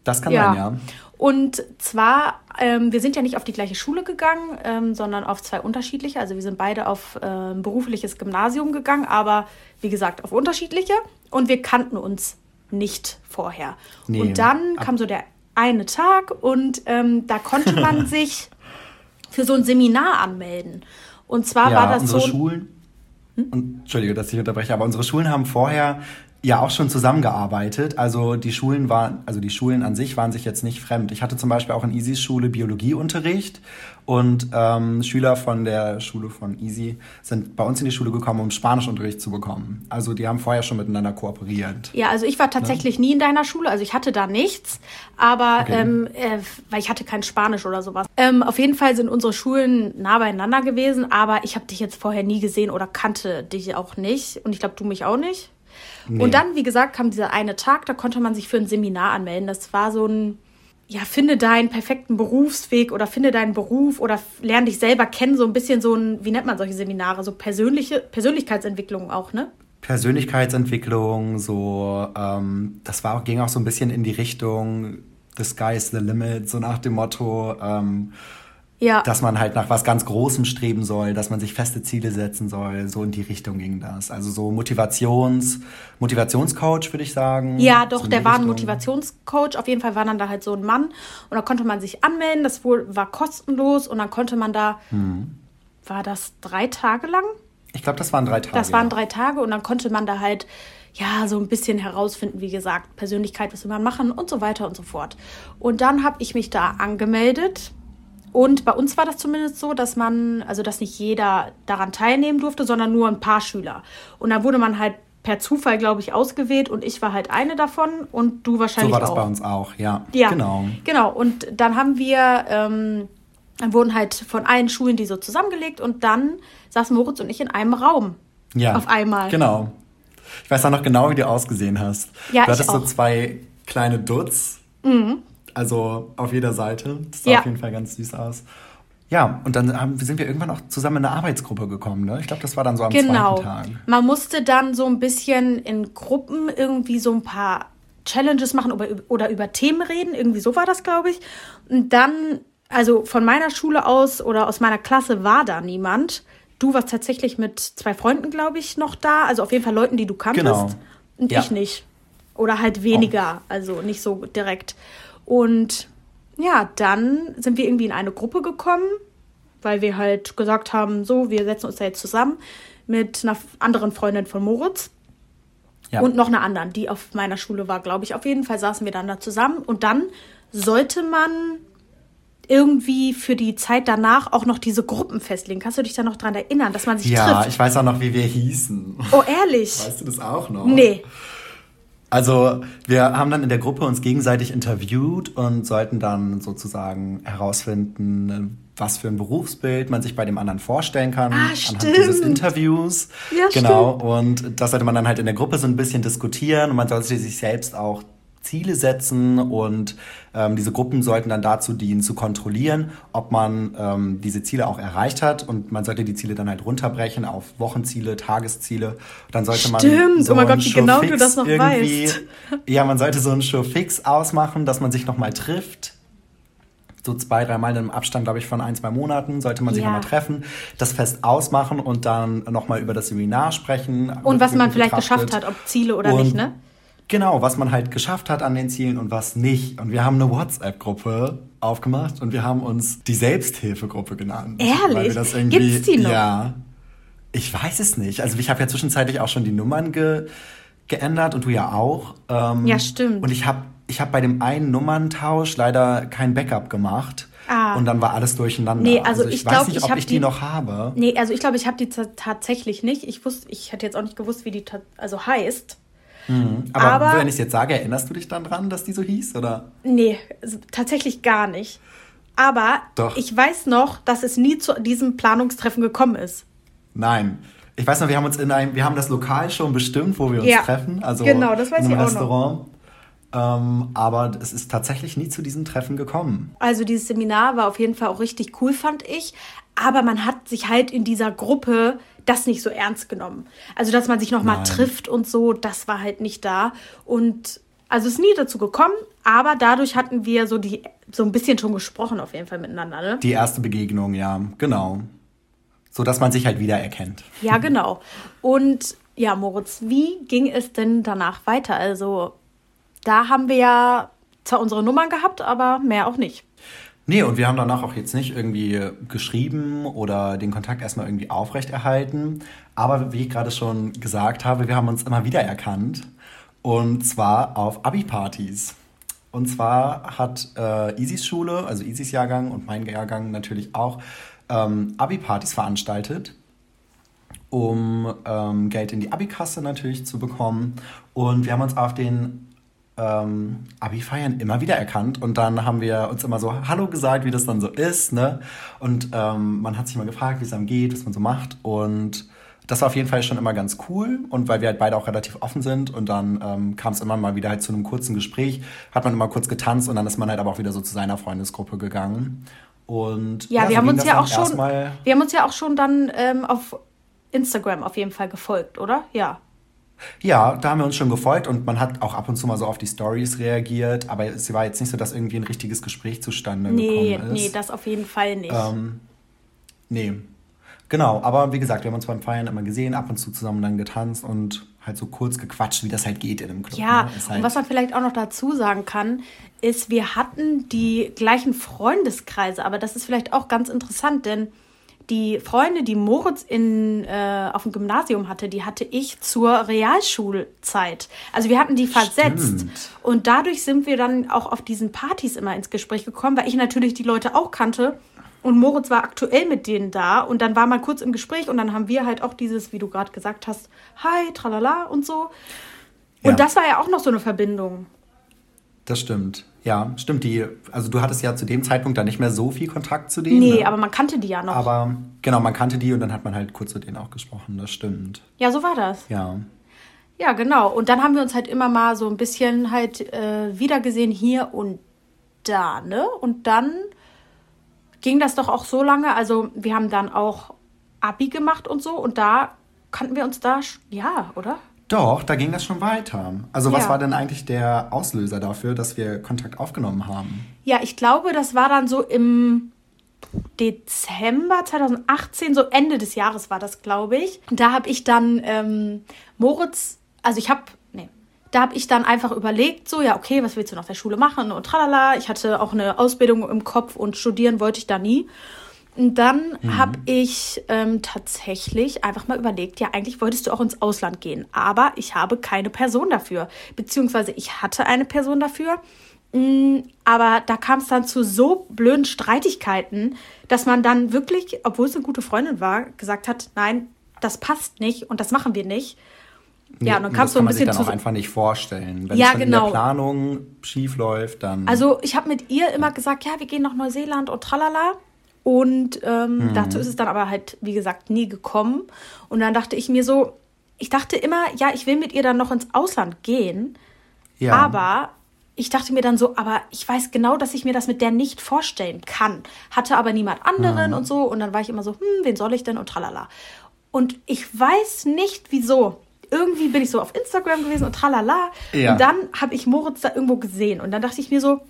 B: Das kann ja. sein, ja.
A: Und zwar, ähm, wir sind ja nicht auf die gleiche Schule gegangen, ähm, sondern auf zwei unterschiedliche. Also wir sind beide auf äh, berufliches Gymnasium gegangen, aber wie gesagt, auf unterschiedliche. Und wir kannten uns nicht vorher. Nee. Und dann kam so der eine Tag und ähm, da konnte man <laughs> sich für so ein Seminar anmelden. Und zwar ja, war das
B: unsere
A: so.
B: Schulen. Hm? Und, Entschuldige, dass ich unterbreche, aber unsere Schulen haben vorher ja auch schon zusammengearbeitet. Also die Schulen waren, also die Schulen an sich waren sich jetzt nicht fremd. Ich hatte zum Beispiel auch in Easys Schule Biologieunterricht und ähm, Schüler von der Schule von Easy sind bei uns in die Schule gekommen, um Spanischunterricht zu bekommen. Also die haben vorher schon miteinander kooperiert.
A: Ja, also ich war tatsächlich ne? nie in deiner Schule, also ich hatte da nichts, aber okay. ähm, äh, weil ich hatte kein Spanisch oder sowas. Ähm, auf jeden Fall sind unsere Schulen nah beieinander gewesen, aber ich habe dich jetzt vorher nie gesehen oder kannte dich auch nicht und ich glaube du mich auch nicht. Nee. Und dann, wie gesagt, kam dieser eine Tag, da konnte man sich für ein Seminar anmelden. Das war so ein, ja, finde deinen perfekten Berufsweg oder finde deinen Beruf oder lerne dich selber kennen, so ein bisschen so ein, wie nennt man solche Seminare, so persönliche Persönlichkeitsentwicklung auch, ne?
B: Persönlichkeitsentwicklung, so, ähm, das war, ging auch so ein bisschen in die Richtung, the sky is the limit, so nach dem Motto, ähm, ja. Dass man halt nach was ganz Großem streben soll, dass man sich feste Ziele setzen soll. So in die Richtung ging das. Also so Motivations, Motivationscoach, würde ich sagen.
A: Ja, doch, so der war ein Motivationscoach. Auf jeden Fall war dann da halt so ein Mann. Und da konnte man sich anmelden. Das wohl war kostenlos. Und dann konnte man da, hm. war das drei Tage lang?
B: Ich glaube, das waren drei Tage.
A: Das waren drei Tage. Und dann konnte man da halt ja, so ein bisschen herausfinden, wie gesagt, Persönlichkeit, was will man machen und so weiter und so fort. Und dann habe ich mich da angemeldet und bei uns war das zumindest so, dass man, also dass nicht jeder daran teilnehmen durfte, sondern nur ein paar Schüler. Und da wurde man halt per Zufall, glaube ich, ausgewählt und ich war halt eine davon und du wahrscheinlich auch. So war das
B: auch. bei uns auch, ja.
A: Ja, genau. Genau. Und dann haben wir, ähm, dann wurden halt von allen Schulen die so zusammengelegt und dann saßen Moritz und ich in einem Raum. Ja. Auf einmal.
B: Genau. Ich weiß auch noch genau, wie du ausgesehen hast. Ja, du hattest so zwei kleine Dutz. Mhm. Also auf jeder Seite. Das sah ja. auf jeden Fall ganz süß aus. Ja, und dann haben, sind wir irgendwann auch zusammen in eine Arbeitsgruppe gekommen. Ne? Ich glaube, das war dann so am genau. zweiten Tag.
A: Man musste dann so ein bisschen in Gruppen irgendwie so ein paar Challenges machen oder, oder über Themen reden. Irgendwie so war das, glaube ich. Und dann, also von meiner Schule aus oder aus meiner Klasse war da niemand. Du warst tatsächlich mit zwei Freunden, glaube ich, noch da. Also auf jeden Fall Leuten, die du kanntest. Genau. Und ja. ich nicht. Oder halt weniger, oh. also nicht so direkt. Und ja, dann sind wir irgendwie in eine Gruppe gekommen, weil wir halt gesagt haben, so, wir setzen uns da jetzt zusammen mit einer anderen Freundin von Moritz. Ja. Und noch einer anderen, die auf meiner Schule war, glaube ich. Auf jeden Fall saßen wir dann da zusammen und dann sollte man irgendwie für die Zeit danach auch noch diese Gruppen festlegen. Kannst du dich da noch dran erinnern, dass man sich
B: ja,
A: trifft?
B: Ja, ich weiß auch noch, wie wir hießen.
A: Oh, ehrlich?
B: Weißt du das auch noch?
A: Nee.
B: Also wir haben dann in der Gruppe uns gegenseitig interviewt und sollten dann sozusagen herausfinden, was für ein Berufsbild man sich bei dem anderen vorstellen kann
A: ah,
B: anhand dieses Interviews.
A: Ja,
B: genau.
A: Stimmt.
B: Und das sollte man dann halt in der Gruppe so ein bisschen diskutieren und man sollte sich selbst auch Ziele setzen und ähm, diese Gruppen sollten dann dazu dienen, zu kontrollieren, ob man ähm, diese Ziele auch erreicht hat und man sollte die Ziele dann halt runterbrechen auf Wochenziele, Tagesziele. Dann sollte man
A: Stimmt,
B: so
A: oh mein Gott, wie genau du das noch weißt. <laughs>
B: Ja, man sollte so einen Show fix ausmachen, dass man sich nochmal trifft. So zwei, dreimal im Abstand, glaube ich, von ein, zwei Monaten sollte man sich ja. nochmal treffen, das fest ausmachen und dann nochmal über das Seminar sprechen.
A: Und was man vielleicht geschafft hat, ob Ziele oder und nicht, ne?
B: Genau, was man halt geschafft hat an den Zielen und was nicht. Und wir haben eine WhatsApp-Gruppe aufgemacht und wir haben uns die Selbsthilfegruppe genannt.
A: Ehrlich? Gibt's die noch?
B: Ja. Ich weiß es nicht. Also ich habe ja zwischenzeitlich auch schon die Nummern ge geändert und du ja auch.
A: Ähm, ja, stimmt.
B: Und ich habe ich hab bei dem einen Nummerntausch leider kein Backup gemacht. Ah. Und dann war alles durcheinander.
A: Nee, also, also ich, ich weiß glaub,
B: nicht, ob
A: ich,
B: ich die, die, noch habe.
A: Nee, also ich glaube, ich habe die tatsächlich nicht. Ich wusste, ich hätte jetzt auch nicht gewusst, wie die also heißt.
B: Mhm. Aber, Aber, wenn ich es jetzt sage, erinnerst du dich dann dran, dass die so hieß? Oder?
A: Nee, tatsächlich gar nicht. Aber Doch. ich weiß noch, dass es nie zu diesem Planungstreffen gekommen ist.
B: Nein. Ich weiß noch, wir haben uns in einem, wir haben das Lokal schon bestimmt, wo wir uns ja. treffen. Also
A: genau, das weiß
B: in einem
A: ich
B: Restaurant. Noch. Ähm, aber es ist tatsächlich nie zu diesem Treffen gekommen.
A: Also dieses Seminar war auf jeden Fall auch richtig cool, fand ich. Aber man hat sich halt in dieser Gruppe das nicht so ernst genommen. Also, dass man sich nochmal trifft und so, das war halt nicht da. Und also ist nie dazu gekommen, aber dadurch hatten wir so die so ein bisschen schon gesprochen auf jeden Fall miteinander. Ne?
B: Die erste Begegnung, ja, genau. So dass man sich halt wiedererkennt.
A: Ja, genau. Und ja, Moritz, wie ging es denn danach weiter? Also, da haben wir ja zwar unsere Nummern gehabt, aber mehr auch nicht.
B: Nee, und wir haben danach auch jetzt nicht irgendwie geschrieben oder den Kontakt erstmal irgendwie aufrechterhalten. Aber wie ich gerade schon gesagt habe, wir haben uns immer wieder erkannt. Und zwar auf Abi-Partys. Und zwar hat äh, Isis Schule, also Isis Jahrgang und mein Jahrgang natürlich auch, ähm, Abi-Partys veranstaltet, um ähm, Geld in die Abi-Kasse natürlich zu bekommen. Und wir haben uns auf den ähm, Abi-Feiern immer wieder erkannt und dann haben wir uns immer so Hallo gesagt, wie das dann so ist, ne? Und ähm, man hat sich mal gefragt, wie es einem geht, was man so macht und das war auf jeden Fall schon immer ganz cool und weil wir halt beide auch relativ offen sind und dann ähm, kam es immer mal wieder halt zu einem kurzen Gespräch, hat man immer kurz getanzt und dann ist man halt aber auch wieder so zu seiner Freundesgruppe gegangen und
A: ja, ja wir so haben uns ja auch schon, wir haben uns ja auch schon dann ähm, auf Instagram auf jeden Fall gefolgt, oder? Ja.
B: Ja, da haben wir uns schon gefolgt und man hat auch ab und zu mal so auf die Stories reagiert, aber es war jetzt nicht so, dass irgendwie ein richtiges Gespräch zustande nee, gekommen ist.
A: Nee, das auf jeden Fall nicht.
B: Ähm, nee. Genau, aber wie gesagt, wir haben uns beim Feiern immer gesehen, ab und zu zusammen dann getanzt und halt so kurz gequatscht, wie das halt geht in einem Club.
A: Ja,
B: ne?
A: halt und was man vielleicht auch noch dazu sagen kann, ist, wir hatten die gleichen Freundeskreise, aber das ist vielleicht auch ganz interessant, denn die Freunde, die Moritz in, äh, auf dem Gymnasium hatte, die hatte ich zur Realschulzeit. Also wir hatten die versetzt. Stimmt. Und dadurch sind wir dann auch auf diesen Partys immer ins Gespräch gekommen, weil ich natürlich die Leute auch kannte. Und Moritz war aktuell mit denen da. Und dann war mal kurz im Gespräch und dann haben wir halt auch dieses, wie du gerade gesagt hast, hi, tralala und so. Und ja. das war ja auch noch so eine Verbindung.
B: Das stimmt. Ja, stimmt. Die, also du hattest ja zu dem Zeitpunkt dann nicht mehr so viel Kontakt zu denen.
A: Nee, ne? aber man kannte die ja noch.
B: Aber genau, man kannte die und dann hat man halt kurz mit denen auch gesprochen. Das stimmt.
A: Ja, so war das.
B: Ja.
A: Ja, genau. Und dann haben wir uns halt immer mal so ein bisschen halt äh, wiedergesehen hier und da, ne? Und dann ging das doch auch so lange. Also wir haben dann auch Abi gemacht und so und da kannten wir uns da, ja, oder?
B: Doch, da ging das schon weiter. Also was ja. war denn eigentlich der Auslöser dafür, dass wir Kontakt aufgenommen haben?
A: Ja, ich glaube, das war dann so im Dezember 2018, so Ende des Jahres war das, glaube ich. Da habe ich dann ähm, Moritz, also ich habe, nee, da habe ich dann einfach überlegt, so, ja, okay, was willst du nach der Schule machen und tralala. Ich hatte auch eine Ausbildung im Kopf und studieren wollte ich da nie. Und dann mhm. habe ich ähm, tatsächlich einfach mal überlegt, ja, eigentlich wolltest du auch ins Ausland gehen, aber ich habe keine Person dafür. Beziehungsweise ich hatte eine Person dafür, Mm, aber da kam es dann zu so blöden Streitigkeiten, dass man dann wirklich, obwohl es eine gute Freundin war, gesagt hat, nein, das passt nicht und das machen wir nicht.
B: Ja, und dann kam es so ein bisschen zu. Das kann man sich dann auch einfach nicht vorstellen. Wenn ja, es genau. in der Planung schief läuft, dann.
A: Also ich habe mit ihr immer gesagt, ja, wir gehen nach Neuseeland und tralala. Und ähm, hm. dazu ist es dann aber halt, wie gesagt, nie gekommen. Und dann dachte ich mir so, ich dachte immer, ja, ich will mit ihr dann noch ins Ausland gehen. Ja. Aber ich dachte mir dann so, aber ich weiß genau, dass ich mir das mit der nicht vorstellen kann. Hatte aber niemand anderen mhm. und so. Und dann war ich immer so, hm, wen soll ich denn und tralala. Und ich weiß nicht wieso. Irgendwie bin ich so auf Instagram gewesen und tralala. Ja. Und dann habe ich Moritz da irgendwo gesehen. Und dann dachte ich mir so,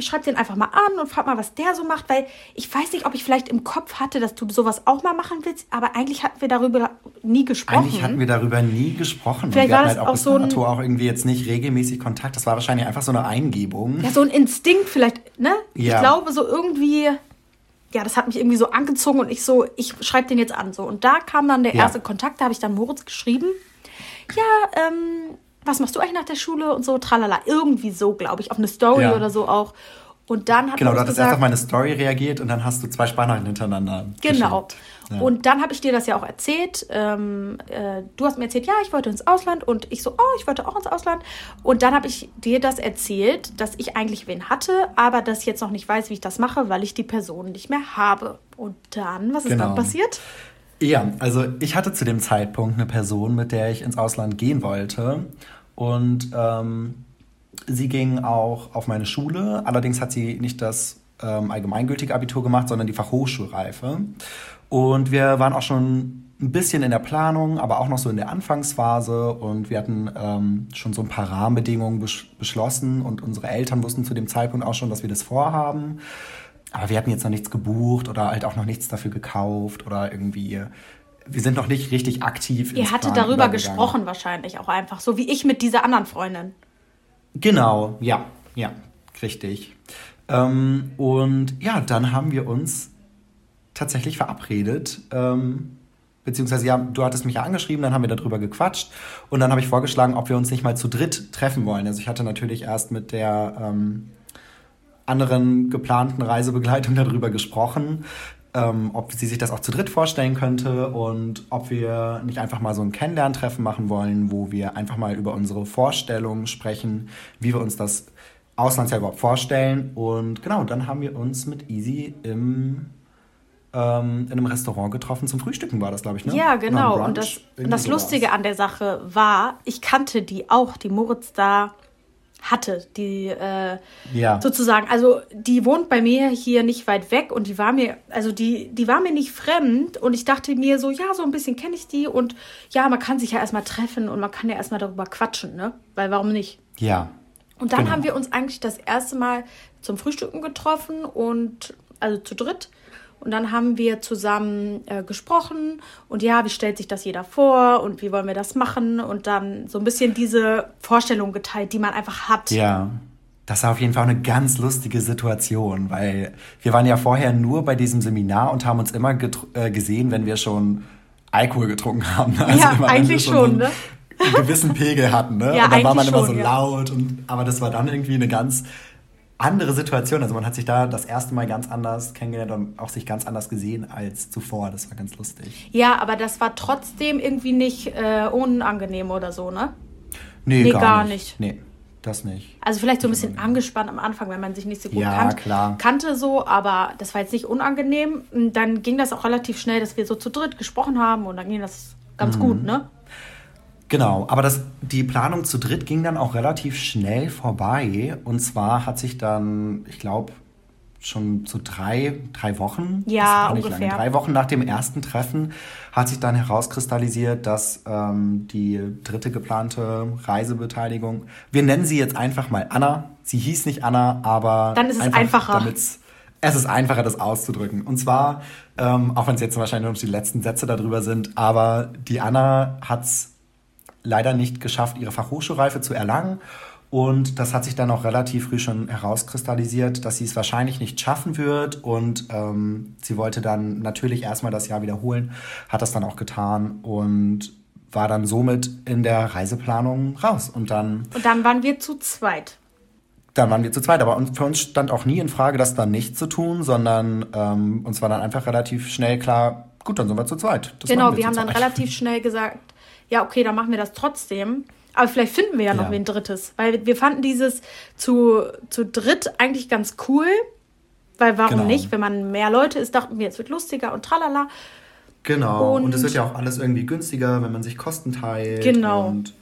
A: ich schreibe den einfach mal an und frag mal, was der so macht, weil ich weiß nicht, ob ich vielleicht im Kopf hatte, dass du sowas auch mal machen willst, aber eigentlich hatten wir darüber nie gesprochen.
B: Eigentlich hatten wir darüber nie gesprochen. Vielleicht wir war das halt auch, auch so ein auch irgendwie jetzt nicht regelmäßig Kontakt. Das war wahrscheinlich einfach so eine Eingebung.
A: Ja, so ein Instinkt vielleicht, ne? Ja. Ich glaube so irgendwie ja, das hat mich irgendwie so angezogen und ich so, ich schreibe den jetzt an so und da kam dann der erste Kontakt, da habe ich dann Moritz geschrieben. Ja, ähm was machst du eigentlich nach der Schule und so, tralala. Irgendwie so, glaube ich, auf eine Story ja. oder so auch. Und dann hat
B: Genau, du hattest erst auf meine Story reagiert und dann hast du zwei Sprachnachrichten hintereinander.
A: Genau. Ja. Und dann habe ich dir das ja auch erzählt. Ähm, äh, du hast mir erzählt, ja, ich wollte ins Ausland und ich so, oh, ich wollte auch ins Ausland. Und dann habe ich dir das erzählt, dass ich eigentlich wen hatte, aber dass ich jetzt noch nicht weiß, wie ich das mache, weil ich die Person nicht mehr habe. Und dann, was ist genau. dann passiert?
B: Ja, also ich hatte zu dem Zeitpunkt eine Person, mit der ich ins Ausland gehen wollte. Und ähm, sie ging auch auf meine Schule. Allerdings hat sie nicht das ähm, allgemeingültige Abitur gemacht, sondern die Fachhochschulreife. Und wir waren auch schon ein bisschen in der Planung, aber auch noch so in der Anfangsphase. Und wir hatten ähm, schon so ein paar Rahmenbedingungen besch beschlossen. Und unsere Eltern wussten zu dem Zeitpunkt auch schon, dass wir das vorhaben. Aber wir hatten jetzt noch nichts gebucht oder halt auch noch nichts dafür gekauft oder irgendwie. Wir sind noch nicht richtig aktiv.
A: Ihr hattet darüber gesprochen wahrscheinlich auch einfach, so wie ich mit dieser anderen Freundin.
B: Genau, ja, ja, richtig. Ähm, und ja, dann haben wir uns tatsächlich verabredet. Ähm, beziehungsweise ja, du hattest mich ja angeschrieben, dann haben wir darüber gequatscht und dann habe ich vorgeschlagen, ob wir uns nicht mal zu dritt treffen wollen. Also ich hatte natürlich erst mit der ähm, anderen geplanten Reisebegleitung darüber gesprochen, ähm, ob sie sich das auch zu dritt vorstellen könnte und ob wir nicht einfach mal so ein Kennenlerntreffen machen wollen, wo wir einfach mal über unsere Vorstellungen sprechen, wie wir uns das Auslandsjahr überhaupt vorstellen. Und genau, dann haben wir uns mit Easy im ähm, in einem Restaurant getroffen. Zum Frühstücken war das, glaube ich, ne?
A: Ja, genau. Und das, und das Lustige an der Sache war, ich kannte die auch, die Moritz da hatte, die äh, ja. sozusagen, also die wohnt bei mir hier nicht weit weg und die war mir, also die, die war mir nicht fremd und ich dachte mir so, ja, so ein bisschen kenne ich die und ja, man kann sich ja erstmal treffen und man kann ja erstmal darüber quatschen, ne? Weil warum nicht?
B: Ja.
A: Und dann genau. haben wir uns eigentlich das erste Mal zum Frühstücken getroffen und also zu dritt und dann haben wir zusammen äh, gesprochen und ja, wie stellt sich das jeder vor und wie wollen wir das machen und dann so ein bisschen diese Vorstellung geteilt, die man einfach hat.
B: Ja. Das war auf jeden Fall eine ganz lustige Situation, weil wir waren ja vorher nur bei diesem Seminar und haben uns immer äh, gesehen, wenn wir schon Alkohol getrunken haben. <laughs>
A: Also ja, eigentlich schon, schon, ne?
B: Einen gewissen Pegel hatten, ne? Ja, und dann war man immer schon, so laut und aber das war dann irgendwie eine ganz andere Situation. Also man hat sich da das erste Mal ganz anders kennengelernt und auch sich ganz anders gesehen als zuvor. Das war ganz lustig.
A: Ja, aber das war trotzdem irgendwie nicht äh, unangenehm oder so, ne?
B: Nee, nee gar, gar nicht. nicht. Nee, das nicht.
A: Also vielleicht so ein bisschen angespannt am Anfang, wenn man sich nicht so gut
B: ja,
A: kannt,
B: klar.
A: kannte so, aber das war jetzt nicht unangenehm. Dann ging das auch relativ schnell, dass wir so zu dritt gesprochen haben und dann ging das ganz mhm. gut, ne?
B: Genau, aber das, die Planung zu dritt ging dann auch relativ schnell vorbei. Und zwar hat sich dann, ich glaube, schon zu drei, drei Wochen,
A: ja, ungefähr.
B: Lange, drei Wochen nach dem ersten Treffen hat sich dann herauskristallisiert, dass ähm, die dritte geplante Reisebeteiligung, wir nennen sie jetzt einfach mal Anna. Sie hieß nicht Anna, aber
A: dann ist es einfacher.
B: Damit's, es ist einfacher, das auszudrücken. Und zwar, ähm, auch wenn es jetzt wahrscheinlich noch die letzten Sätze darüber sind, aber die Anna hat's leider nicht geschafft, ihre Fachhochschulreife zu erlangen. Und das hat sich dann auch relativ früh schon herauskristallisiert, dass sie es wahrscheinlich nicht schaffen wird. Und ähm, sie wollte dann natürlich erstmal das Jahr wiederholen, hat das dann auch getan und war dann somit in der Reiseplanung raus. Und dann.
A: Und dann waren wir zu zweit.
B: dann waren wir zu zweit. Aber für uns stand auch nie in Frage, das dann nicht zu tun, sondern ähm, uns war dann einfach relativ schnell klar, gut, dann sind wir zu zweit.
A: Das genau, wir, wir haben dann relativ schnell gesagt, ja, okay, dann machen wir das trotzdem. Aber vielleicht finden wir ja noch ja. wen Drittes. Weil wir fanden dieses zu, zu dritt eigentlich ganz cool. Weil warum genau. nicht? Wenn man mehr Leute ist, dachten wir, es wird lustiger und tralala.
B: Genau. Und, es wird ja auch alles irgendwie günstiger, wenn man sich Kosten teilt. Genau. Und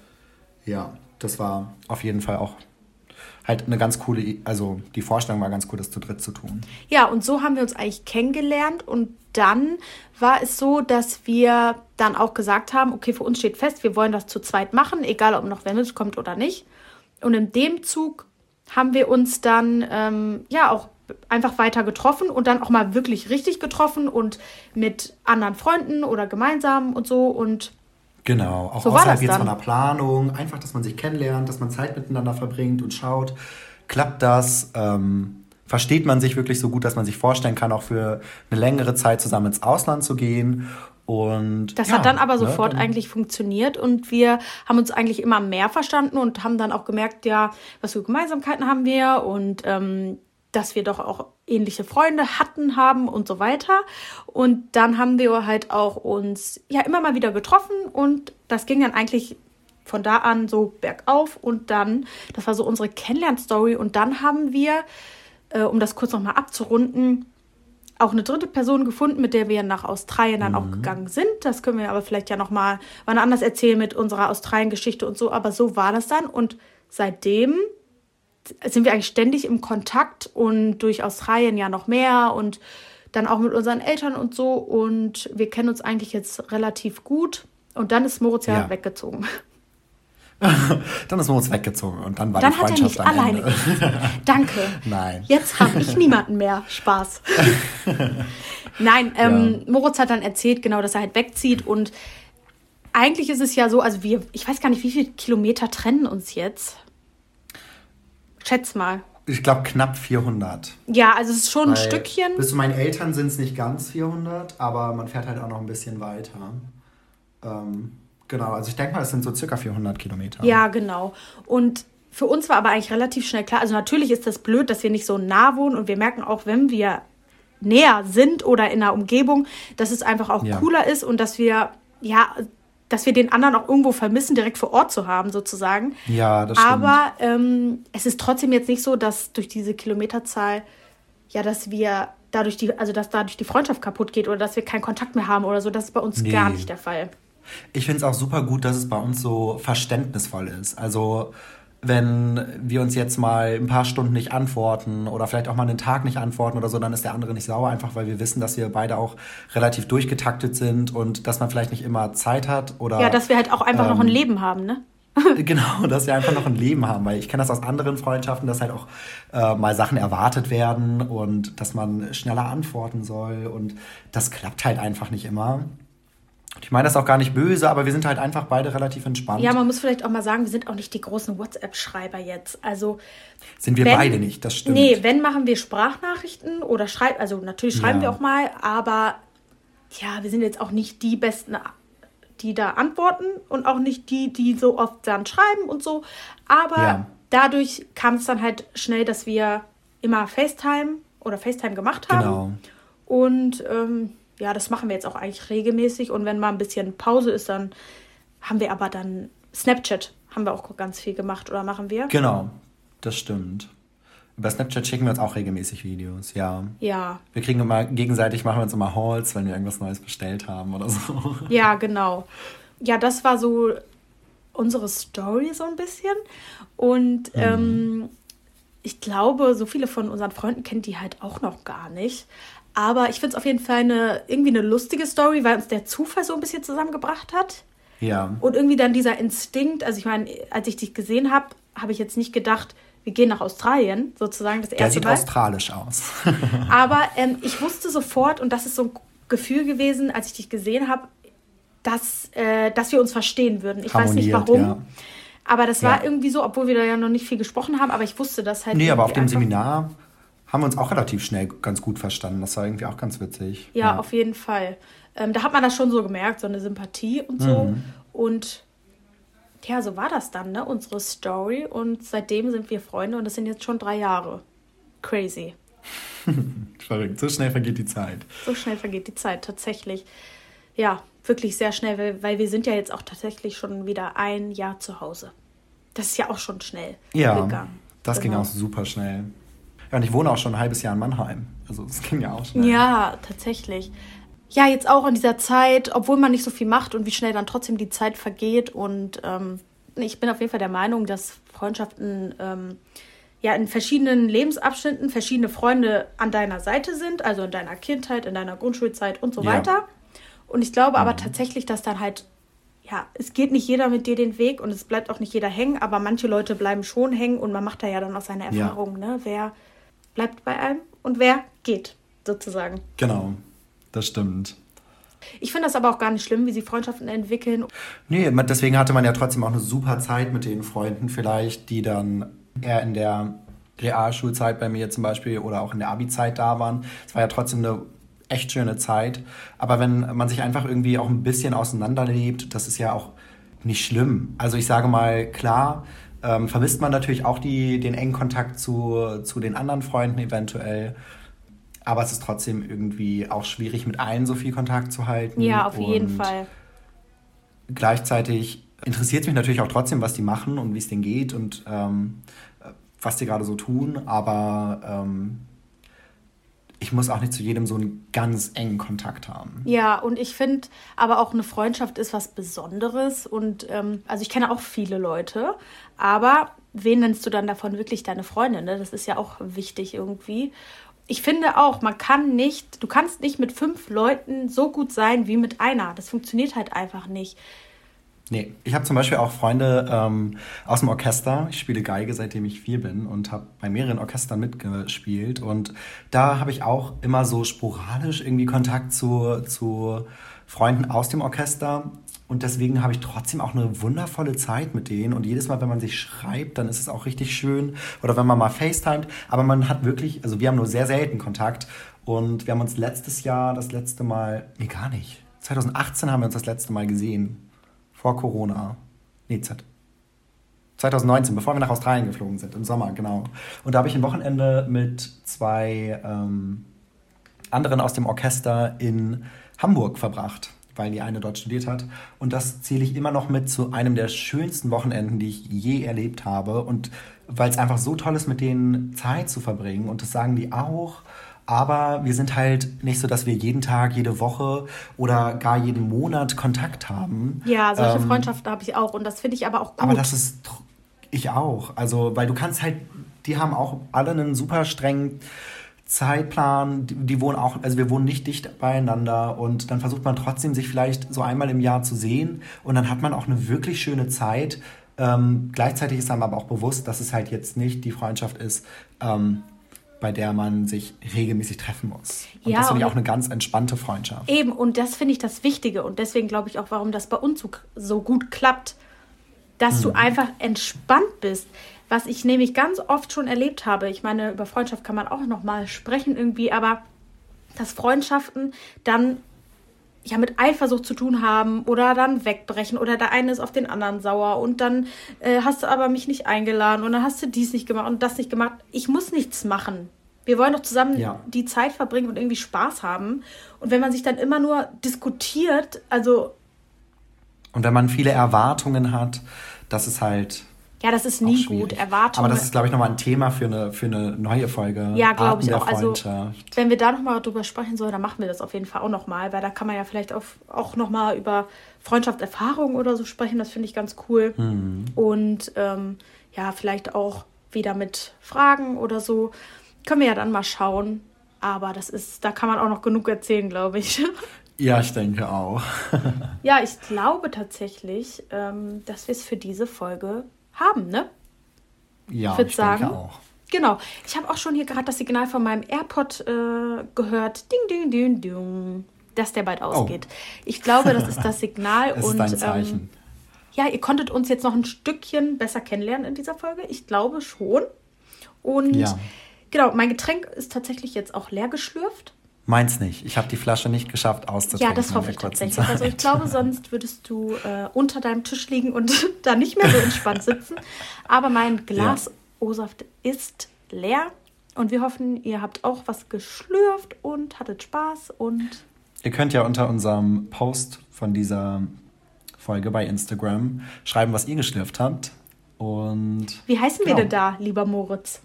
B: ja, das war auf jeden Fall auch halt eine ganz coole, also die Vorstellung war ganz cool, das zu dritt zu tun.
A: Ja, und so haben wir uns eigentlich kennengelernt und dann war es so, dass wir dann auch gesagt haben, okay, für uns steht fest, wir wollen das zu zweit machen, egal ob noch wer mitkommt oder nicht. Und in dem Zug haben wir uns dann ähm, ja auch einfach weiter getroffen und dann auch mal wirklich richtig getroffen und mit anderen Freunden oder gemeinsam und so und
B: Genau, auch so außerhalb jetzt von der Planung, einfach, dass man sich kennenlernt, dass man Zeit miteinander verbringt und schaut, klappt das, ähm, versteht man sich wirklich so gut, dass man sich vorstellen kann, auch für eine längere Zeit zusammen ins Ausland zu gehen. Und
A: das ja, hat dann aber ne, sofort ne, eigentlich funktioniert und wir haben uns eigentlich immer mehr verstanden und haben dann auch gemerkt, ja, was für Gemeinsamkeiten haben wir und ähm, dass wir doch auch ähnliche Freunde hatten, haben und so weiter. Und dann haben wir halt auch uns ja immer mal wieder getroffen und das ging dann eigentlich von da an so bergauf und dann, das war so unsere Kennenlernstory und dann haben wir, äh, um das kurz nochmal abzurunden, auch eine dritte Person gefunden, mit der wir nach Australien dann mhm. auch gegangen sind. Das können wir aber vielleicht ja nochmal wann anders erzählen mit unserer Australien-Geschichte und so. Aber so war das dann. Und seitdem sind wir eigentlich ständig im Kontakt und durch Australien ja noch mehr und dann auch mit unseren Eltern und so. Und wir kennen uns eigentlich jetzt relativ gut. Und dann ist Moritz ja, ja. weggezogen. <laughs>
B: dann ist Moritz weggezogen und dann war dann die Freundschaft hat er nicht
A: alleine. <laughs> <laughs> Danke. Nein. Jetzt habe ich niemanden mehr. Spaß. Nein, ähm, ja. Moritz hat dann erzählt, genau, dass er halt wegzieht und eigentlich ist es ja so, also wir, ich weiß gar nicht, wie viele Kilometer trennen uns jetzt. Schätz mal.
B: Ich glaube knapp 400.
A: Ja, also es ist schon Weil ein Stückchen.
B: Bis zu meinen Eltern sind es nicht ganz 400, aber man fährt halt auch noch ein bisschen weiter. Ähm, genau, also ich denke mal, es sind so circa 400 Kilometer.
A: Ja, genau. Und für uns war aber eigentlich relativ schnell klar, also natürlich ist das blöd, dass wir nicht so nah wohnen und wir merken auch, wenn wir näher sind oder in der Umgebung, dass es einfach auch ja. cooler ist und dass wir ja dass wir den anderen auch irgendwo vermissen, direkt vor Ort zu haben, sozusagen. Ja, das stimmt. Aber ähm, es ist trotzdem jetzt nicht so, dass durch diese Kilometerzahl, ja, dass wir dadurch die, also dass dadurch die Freundschaft kaputt geht oder dass wir keinen Kontakt mehr haben oder so. Das ist bei uns nee. gar nicht der Fall.
B: Ich finde es auch super gut, dass es bei uns so verständnisvoll ist. Also wenn wir uns jetzt mal ein paar Stunden nicht antworten oder vielleicht auch mal einen Tag nicht antworten oder so, dann ist der andere nicht sauer, einfach weil wir wissen, dass wir beide auch relativ durchgetaktet sind und dass man vielleicht nicht immer Zeit hat oder.
A: Ja, dass wir halt auch einfach ähm, noch ein ähm, Leben haben, ne? <laughs> <laughs>
B: genau, dass wir einfach noch ein Leben haben, weil ich kenne das aus anderen Freundschaften, dass halt auch äh, mal Sachen erwartet werden und dass man schneller antworten soll und das klappt halt einfach nicht immer. Ich meine das auch gar nicht böse, aber wir sind halt einfach beide relativ entspannt.
A: Ja, man muss vielleicht auch mal sagen, wir sind auch nicht die großen WhatsApp-Schreiber jetzt. Also
B: sind wir wenn, beide nicht, das stimmt.
A: Nee, wenn machen wir Sprachnachrichten oder schreiben, also natürlich schreiben ja. wir auch mal, aber ja, wir sind jetzt auch nicht die besten, die da antworten und auch nicht die, die so oft dann schreiben und so. Aber ja. dadurch kam es dann halt schnell, dass wir immer FaceTime oder FaceTime gemacht haben. Genau. Und ähm, ja, das machen wir jetzt auch eigentlich regelmäßig. Und wenn mal ein bisschen Pause ist, dann haben wir aber dann Snapchat, haben wir auch ganz viel gemacht oder machen wir?
B: Genau, das stimmt. Über Snapchat schicken wir uns auch regelmäßig Videos, ja. Ja. Wir kriegen immer gegenseitig, machen wir uns immer Hauls, wenn wir irgendwas Neues bestellt haben oder so. <laughs>
A: Ja, genau. Ja, das war so unsere Story so ein bisschen. Und mhm. ähm, ich glaube, so viele von unseren Freunden kennt die halt auch noch gar nicht. Aber ich finde es auf jeden Fall eine, irgendwie eine lustige Story, weil uns der Zufall so ein bisschen zusammengebracht hat. Ja. Und irgendwie dann dieser Instinkt, also ich meine, als ich dich gesehen habe, habe ich jetzt nicht gedacht, wir gehen nach Australien, sozusagen das erste Der
B: sieht Mal. australisch aus. <laughs> <laughs>
A: Aber ähm, ich wusste sofort, und das ist so ein Gefühl gewesen, als ich dich gesehen habe, dass, äh, dass wir uns verstehen würden. Ich Harmoniert, weiß nicht warum. Ja. Aber das war ja. irgendwie so, obwohl wir da ja noch nicht viel gesprochen haben, aber ich wusste das halt.
B: Nee, aber auf dem Seminar haben wir uns auch relativ schnell ganz gut verstanden. Das war irgendwie auch ganz witzig.
A: Ja, ja. auf jeden Fall. Ähm, da hat man das schon so gemerkt, so eine Sympathie und so. Mhm. Und ja, so war das dann, ne? Unsere Story. Und seitdem sind wir Freunde und das sind jetzt schon drei Jahre. Crazy. <laughs>
B: Verrückt. So schnell vergeht die Zeit.
A: So schnell vergeht die Zeit, tatsächlich. Ja, wirklich sehr schnell, weil, weil wir sind ja jetzt auch tatsächlich schon wieder ein Jahr zu Hause. Das ist ja auch schon schnell
B: ja, gegangen. Das genau. ging auch super schnell. Ja, und ich wohne auch schon ein halbes Jahr in Mannheim. Also das ging ja auch schnell.
A: Ja, tatsächlich. Ja, jetzt auch in dieser Zeit, obwohl man nicht so viel macht und wie schnell dann trotzdem die Zeit vergeht. Und ähm, ich bin auf jeden Fall der Meinung, dass Freundschaften ähm, ja in verschiedenen Lebensabschnitten verschiedene Freunde an deiner Seite sind, also in deiner Kindheit, in deiner Grundschulzeit und so ja. weiter. Und ich glaube mhm. aber tatsächlich, dass dann halt, ja, es geht nicht jeder mit dir den Weg und es bleibt auch nicht jeder hängen, aber manche Leute bleiben schon hängen und man macht da ja dann auch seine Erfahrungen, ja. ne? Wer bleibt bei einem und wer geht, sozusagen.
B: Genau, das stimmt.
A: Ich finde das aber auch gar nicht schlimm, wie sie Freundschaften entwickeln.
B: Nee, deswegen hatte man ja trotzdem auch eine super Zeit mit den Freunden vielleicht, die dann eher in der Realschulzeit bei mir zum Beispiel oder auch in der Abi-Zeit da waren. Es war ja trotzdem eine echt schöne Zeit. Aber wenn man sich einfach irgendwie auch ein bisschen auseinanderlebt, das ist ja auch nicht schlimm. Also ich sage mal, klar, ähm, vermisst man natürlich auch die, den engen Kontakt zu, zu den anderen Freunden eventuell. Aber es ist trotzdem irgendwie auch schwierig, mit allen so viel Kontakt zu halten.
A: Ja, auf jeden Fall.
B: Gleichzeitig interessiert es mich natürlich auch trotzdem, was die machen und wie es denen geht und ähm, was die gerade so tun. Aber ähm, ich muss auch nicht zu jedem so einen ganz engen Kontakt haben.
A: Ja, und ich finde aber auch eine Freundschaft ist was Besonderes. Und ähm, also ich kenne auch viele Leute, aber wen nennst du dann davon wirklich deine Freundin? Ne? Das ist ja auch wichtig irgendwie. Ich finde auch, man kann nicht, du kannst nicht mit fünf Leuten so gut sein wie mit einer. Das funktioniert halt einfach nicht.
B: Nee, ich habe zum Beispiel auch Freunde ähm, aus dem Orchester. Ich spiele Geige, seitdem ich vier bin und habe bei mehreren Orchestern mitgespielt. Und da habe ich auch immer so sporadisch irgendwie Kontakt zu, zu Freunden aus dem Orchester. Und deswegen habe ich trotzdem auch eine wundervolle Zeit mit denen. Und jedes Mal, wenn man sich schreibt, dann ist es auch richtig schön. Oder wenn man mal FaceTimet. Aber man hat wirklich, also wir haben nur sehr selten Kontakt. Und wir haben uns letztes Jahr das letzte Mal, nee, gar nicht. 2018 haben wir uns das letzte Mal gesehen vor Corona. Nee, 2019, bevor wir nach Australien geflogen sind, im Sommer, genau. Und da habe ich ein Wochenende mit zwei ähm, anderen aus dem Orchester in Hamburg verbracht, weil die eine dort studiert hat. Und das zähle ich immer noch mit zu einem der schönsten Wochenenden, die ich je erlebt habe. Und weil es einfach so toll ist, mit denen Zeit zu verbringen. Und das sagen die auch. Aber wir sind halt nicht so, dass wir jeden Tag, jede Woche oder gar jeden Monat Kontakt haben.
A: Ja, solche ähm, Freundschaften habe ich auch und das finde ich aber auch gut.
B: Aber das ist ich auch. Also, weil du kannst halt, die haben auch alle einen super strengen Zeitplan, die, die, wohnen auch, also wir wohnen nicht dicht beieinander und dann versucht man trotzdem, sich vielleicht so einmal im Jahr zu sehen und dann hat man auch eine wirklich schöne Zeit. Ähm, gleichzeitig ist einem aber auch bewusst, dass es halt jetzt nicht die Freundschaft ist, ähm, bei der man sich regelmäßig treffen muss. Und ja, das finde ich auch eine ganz entspannte Freundschaft.
A: Eben, und das finde ich das Wichtige. Und deswegen glaube ich auch, warum das bei uns so, so gut klappt, dass hm. du einfach entspannt bist. Was ich nämlich ganz oft schon erlebt habe. Ich meine, über Freundschaft kann man auch noch mal sprechen irgendwie, aber dass Freundschaften dann ja mit Eifersucht zu tun haben oder dann wegbrechen oder der eine ist auf den anderen sauer und dann äh, hast du aber mich nicht eingeladen und dann hast du dies nicht gemacht und das nicht gemacht. Ich muss nichts machen. Wir wollen doch zusammen ja. die Zeit verbringen und irgendwie Spaß haben. Und wenn man sich dann immer nur diskutiert, also.
B: Und wenn man viele Erwartungen hat, das ist halt
A: ja, das ist nie gut. Erwartungen.
B: Aber das ist, glaube ich, nochmal ein Thema für eine, für eine neue Folge.
A: Ja, glaube ich auch. Also, wenn wir da nochmal drüber sprechen sollen, dann machen wir das auf jeden Fall auch nochmal, weil da kann man ja vielleicht auch, auch nochmal über Freundschaftserfahrungen oder so sprechen. Das finde ich ganz cool. Mhm. Und ähm, ja, vielleicht auch wieder mit Fragen oder so. Können wir ja dann mal schauen. Aber das ist, da kann man auch noch genug erzählen, glaube ich. <laughs>
B: Ja, ich denke auch. <laughs>
A: ja, ich glaube tatsächlich, ähm, dass wir es für diese Folge haben, ne?
B: Ja, ich, ich sagen. denke auch.
A: Genau. Ich habe auch schon hier gerade das Signal von meinem AirPod äh, gehört. Ding, ding, ding, ding. Dass der bald ausgeht. Oh. Ich glaube, das ist das <laughs> Signal. das und, ist ein Zeichen. Ähm, ja, ihr konntet uns jetzt noch ein Stückchen besser kennenlernen in dieser Folge. Ich glaube schon. Und ja. genau, mein Getränk ist tatsächlich jetzt auch leer geschlürft.
B: Meins nicht. Ich habe die Flasche nicht geschafft auszutrinken.
A: Ja, das hoffe ich tatsächlich. Also ich glaube, sonst würdest du äh, unter deinem Tisch liegen und <laughs> da nicht mehr so entspannt sitzen. Aber mein Glas ja. O-Saft ist leer und wir hoffen, ihr habt auch was geschlürft und hattet Spaß und
B: Ihr könnt ja unter unserem Post von dieser Folge bei Instagram schreiben, was ihr geschlürft habt. Und.
A: Wie heißen genau. wir denn da, lieber Moritz?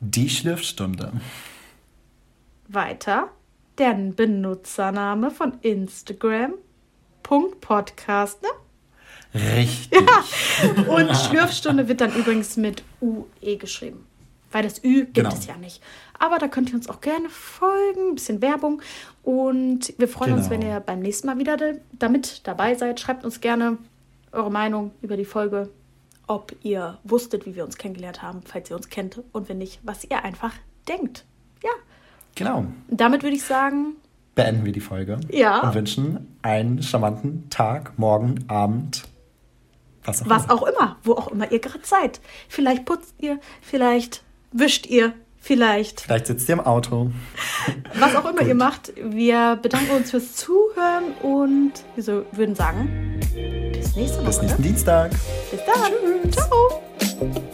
B: Die Schlürfstunde.
A: Weiter. Der Benutzername von Instagram. Punkt Podcast, ne?
B: Richtig.
A: Ja. Und Schlürfstunde wird dann übrigens mit UE geschrieben. Weil das Ü gibt genau. es ja nicht. Aber da könnt ihr uns auch gerne folgen, ein bisschen Werbung. Und wir freuen genau. uns, wenn ihr beim nächsten Mal wieder damit dabei seid. Schreibt uns gerne eure Meinung über die Folge, ob ihr wusstet, wie wir uns kennengelernt haben, falls ihr uns kennt. Und wenn nicht, was ihr einfach denkt.
B: Genau.
A: Damit würde ich sagen,
B: beenden wir die Folge.
A: Ja.
B: Und wünschen einen charmanten Tag, Morgen, Abend,
A: was auch was immer. auch immer, wo auch immer ihr gerade seid. Vielleicht putzt ihr, vielleicht wischt ihr vielleicht.
B: Vielleicht sitzt ihr im Auto.
A: Was auch immer ihr macht, wir bedanken uns fürs Zuhören und wir würden sagen, bis nächste Woche.
B: Bis nächsten Dienstag.
A: Bis dann. Tschüss. Ciao.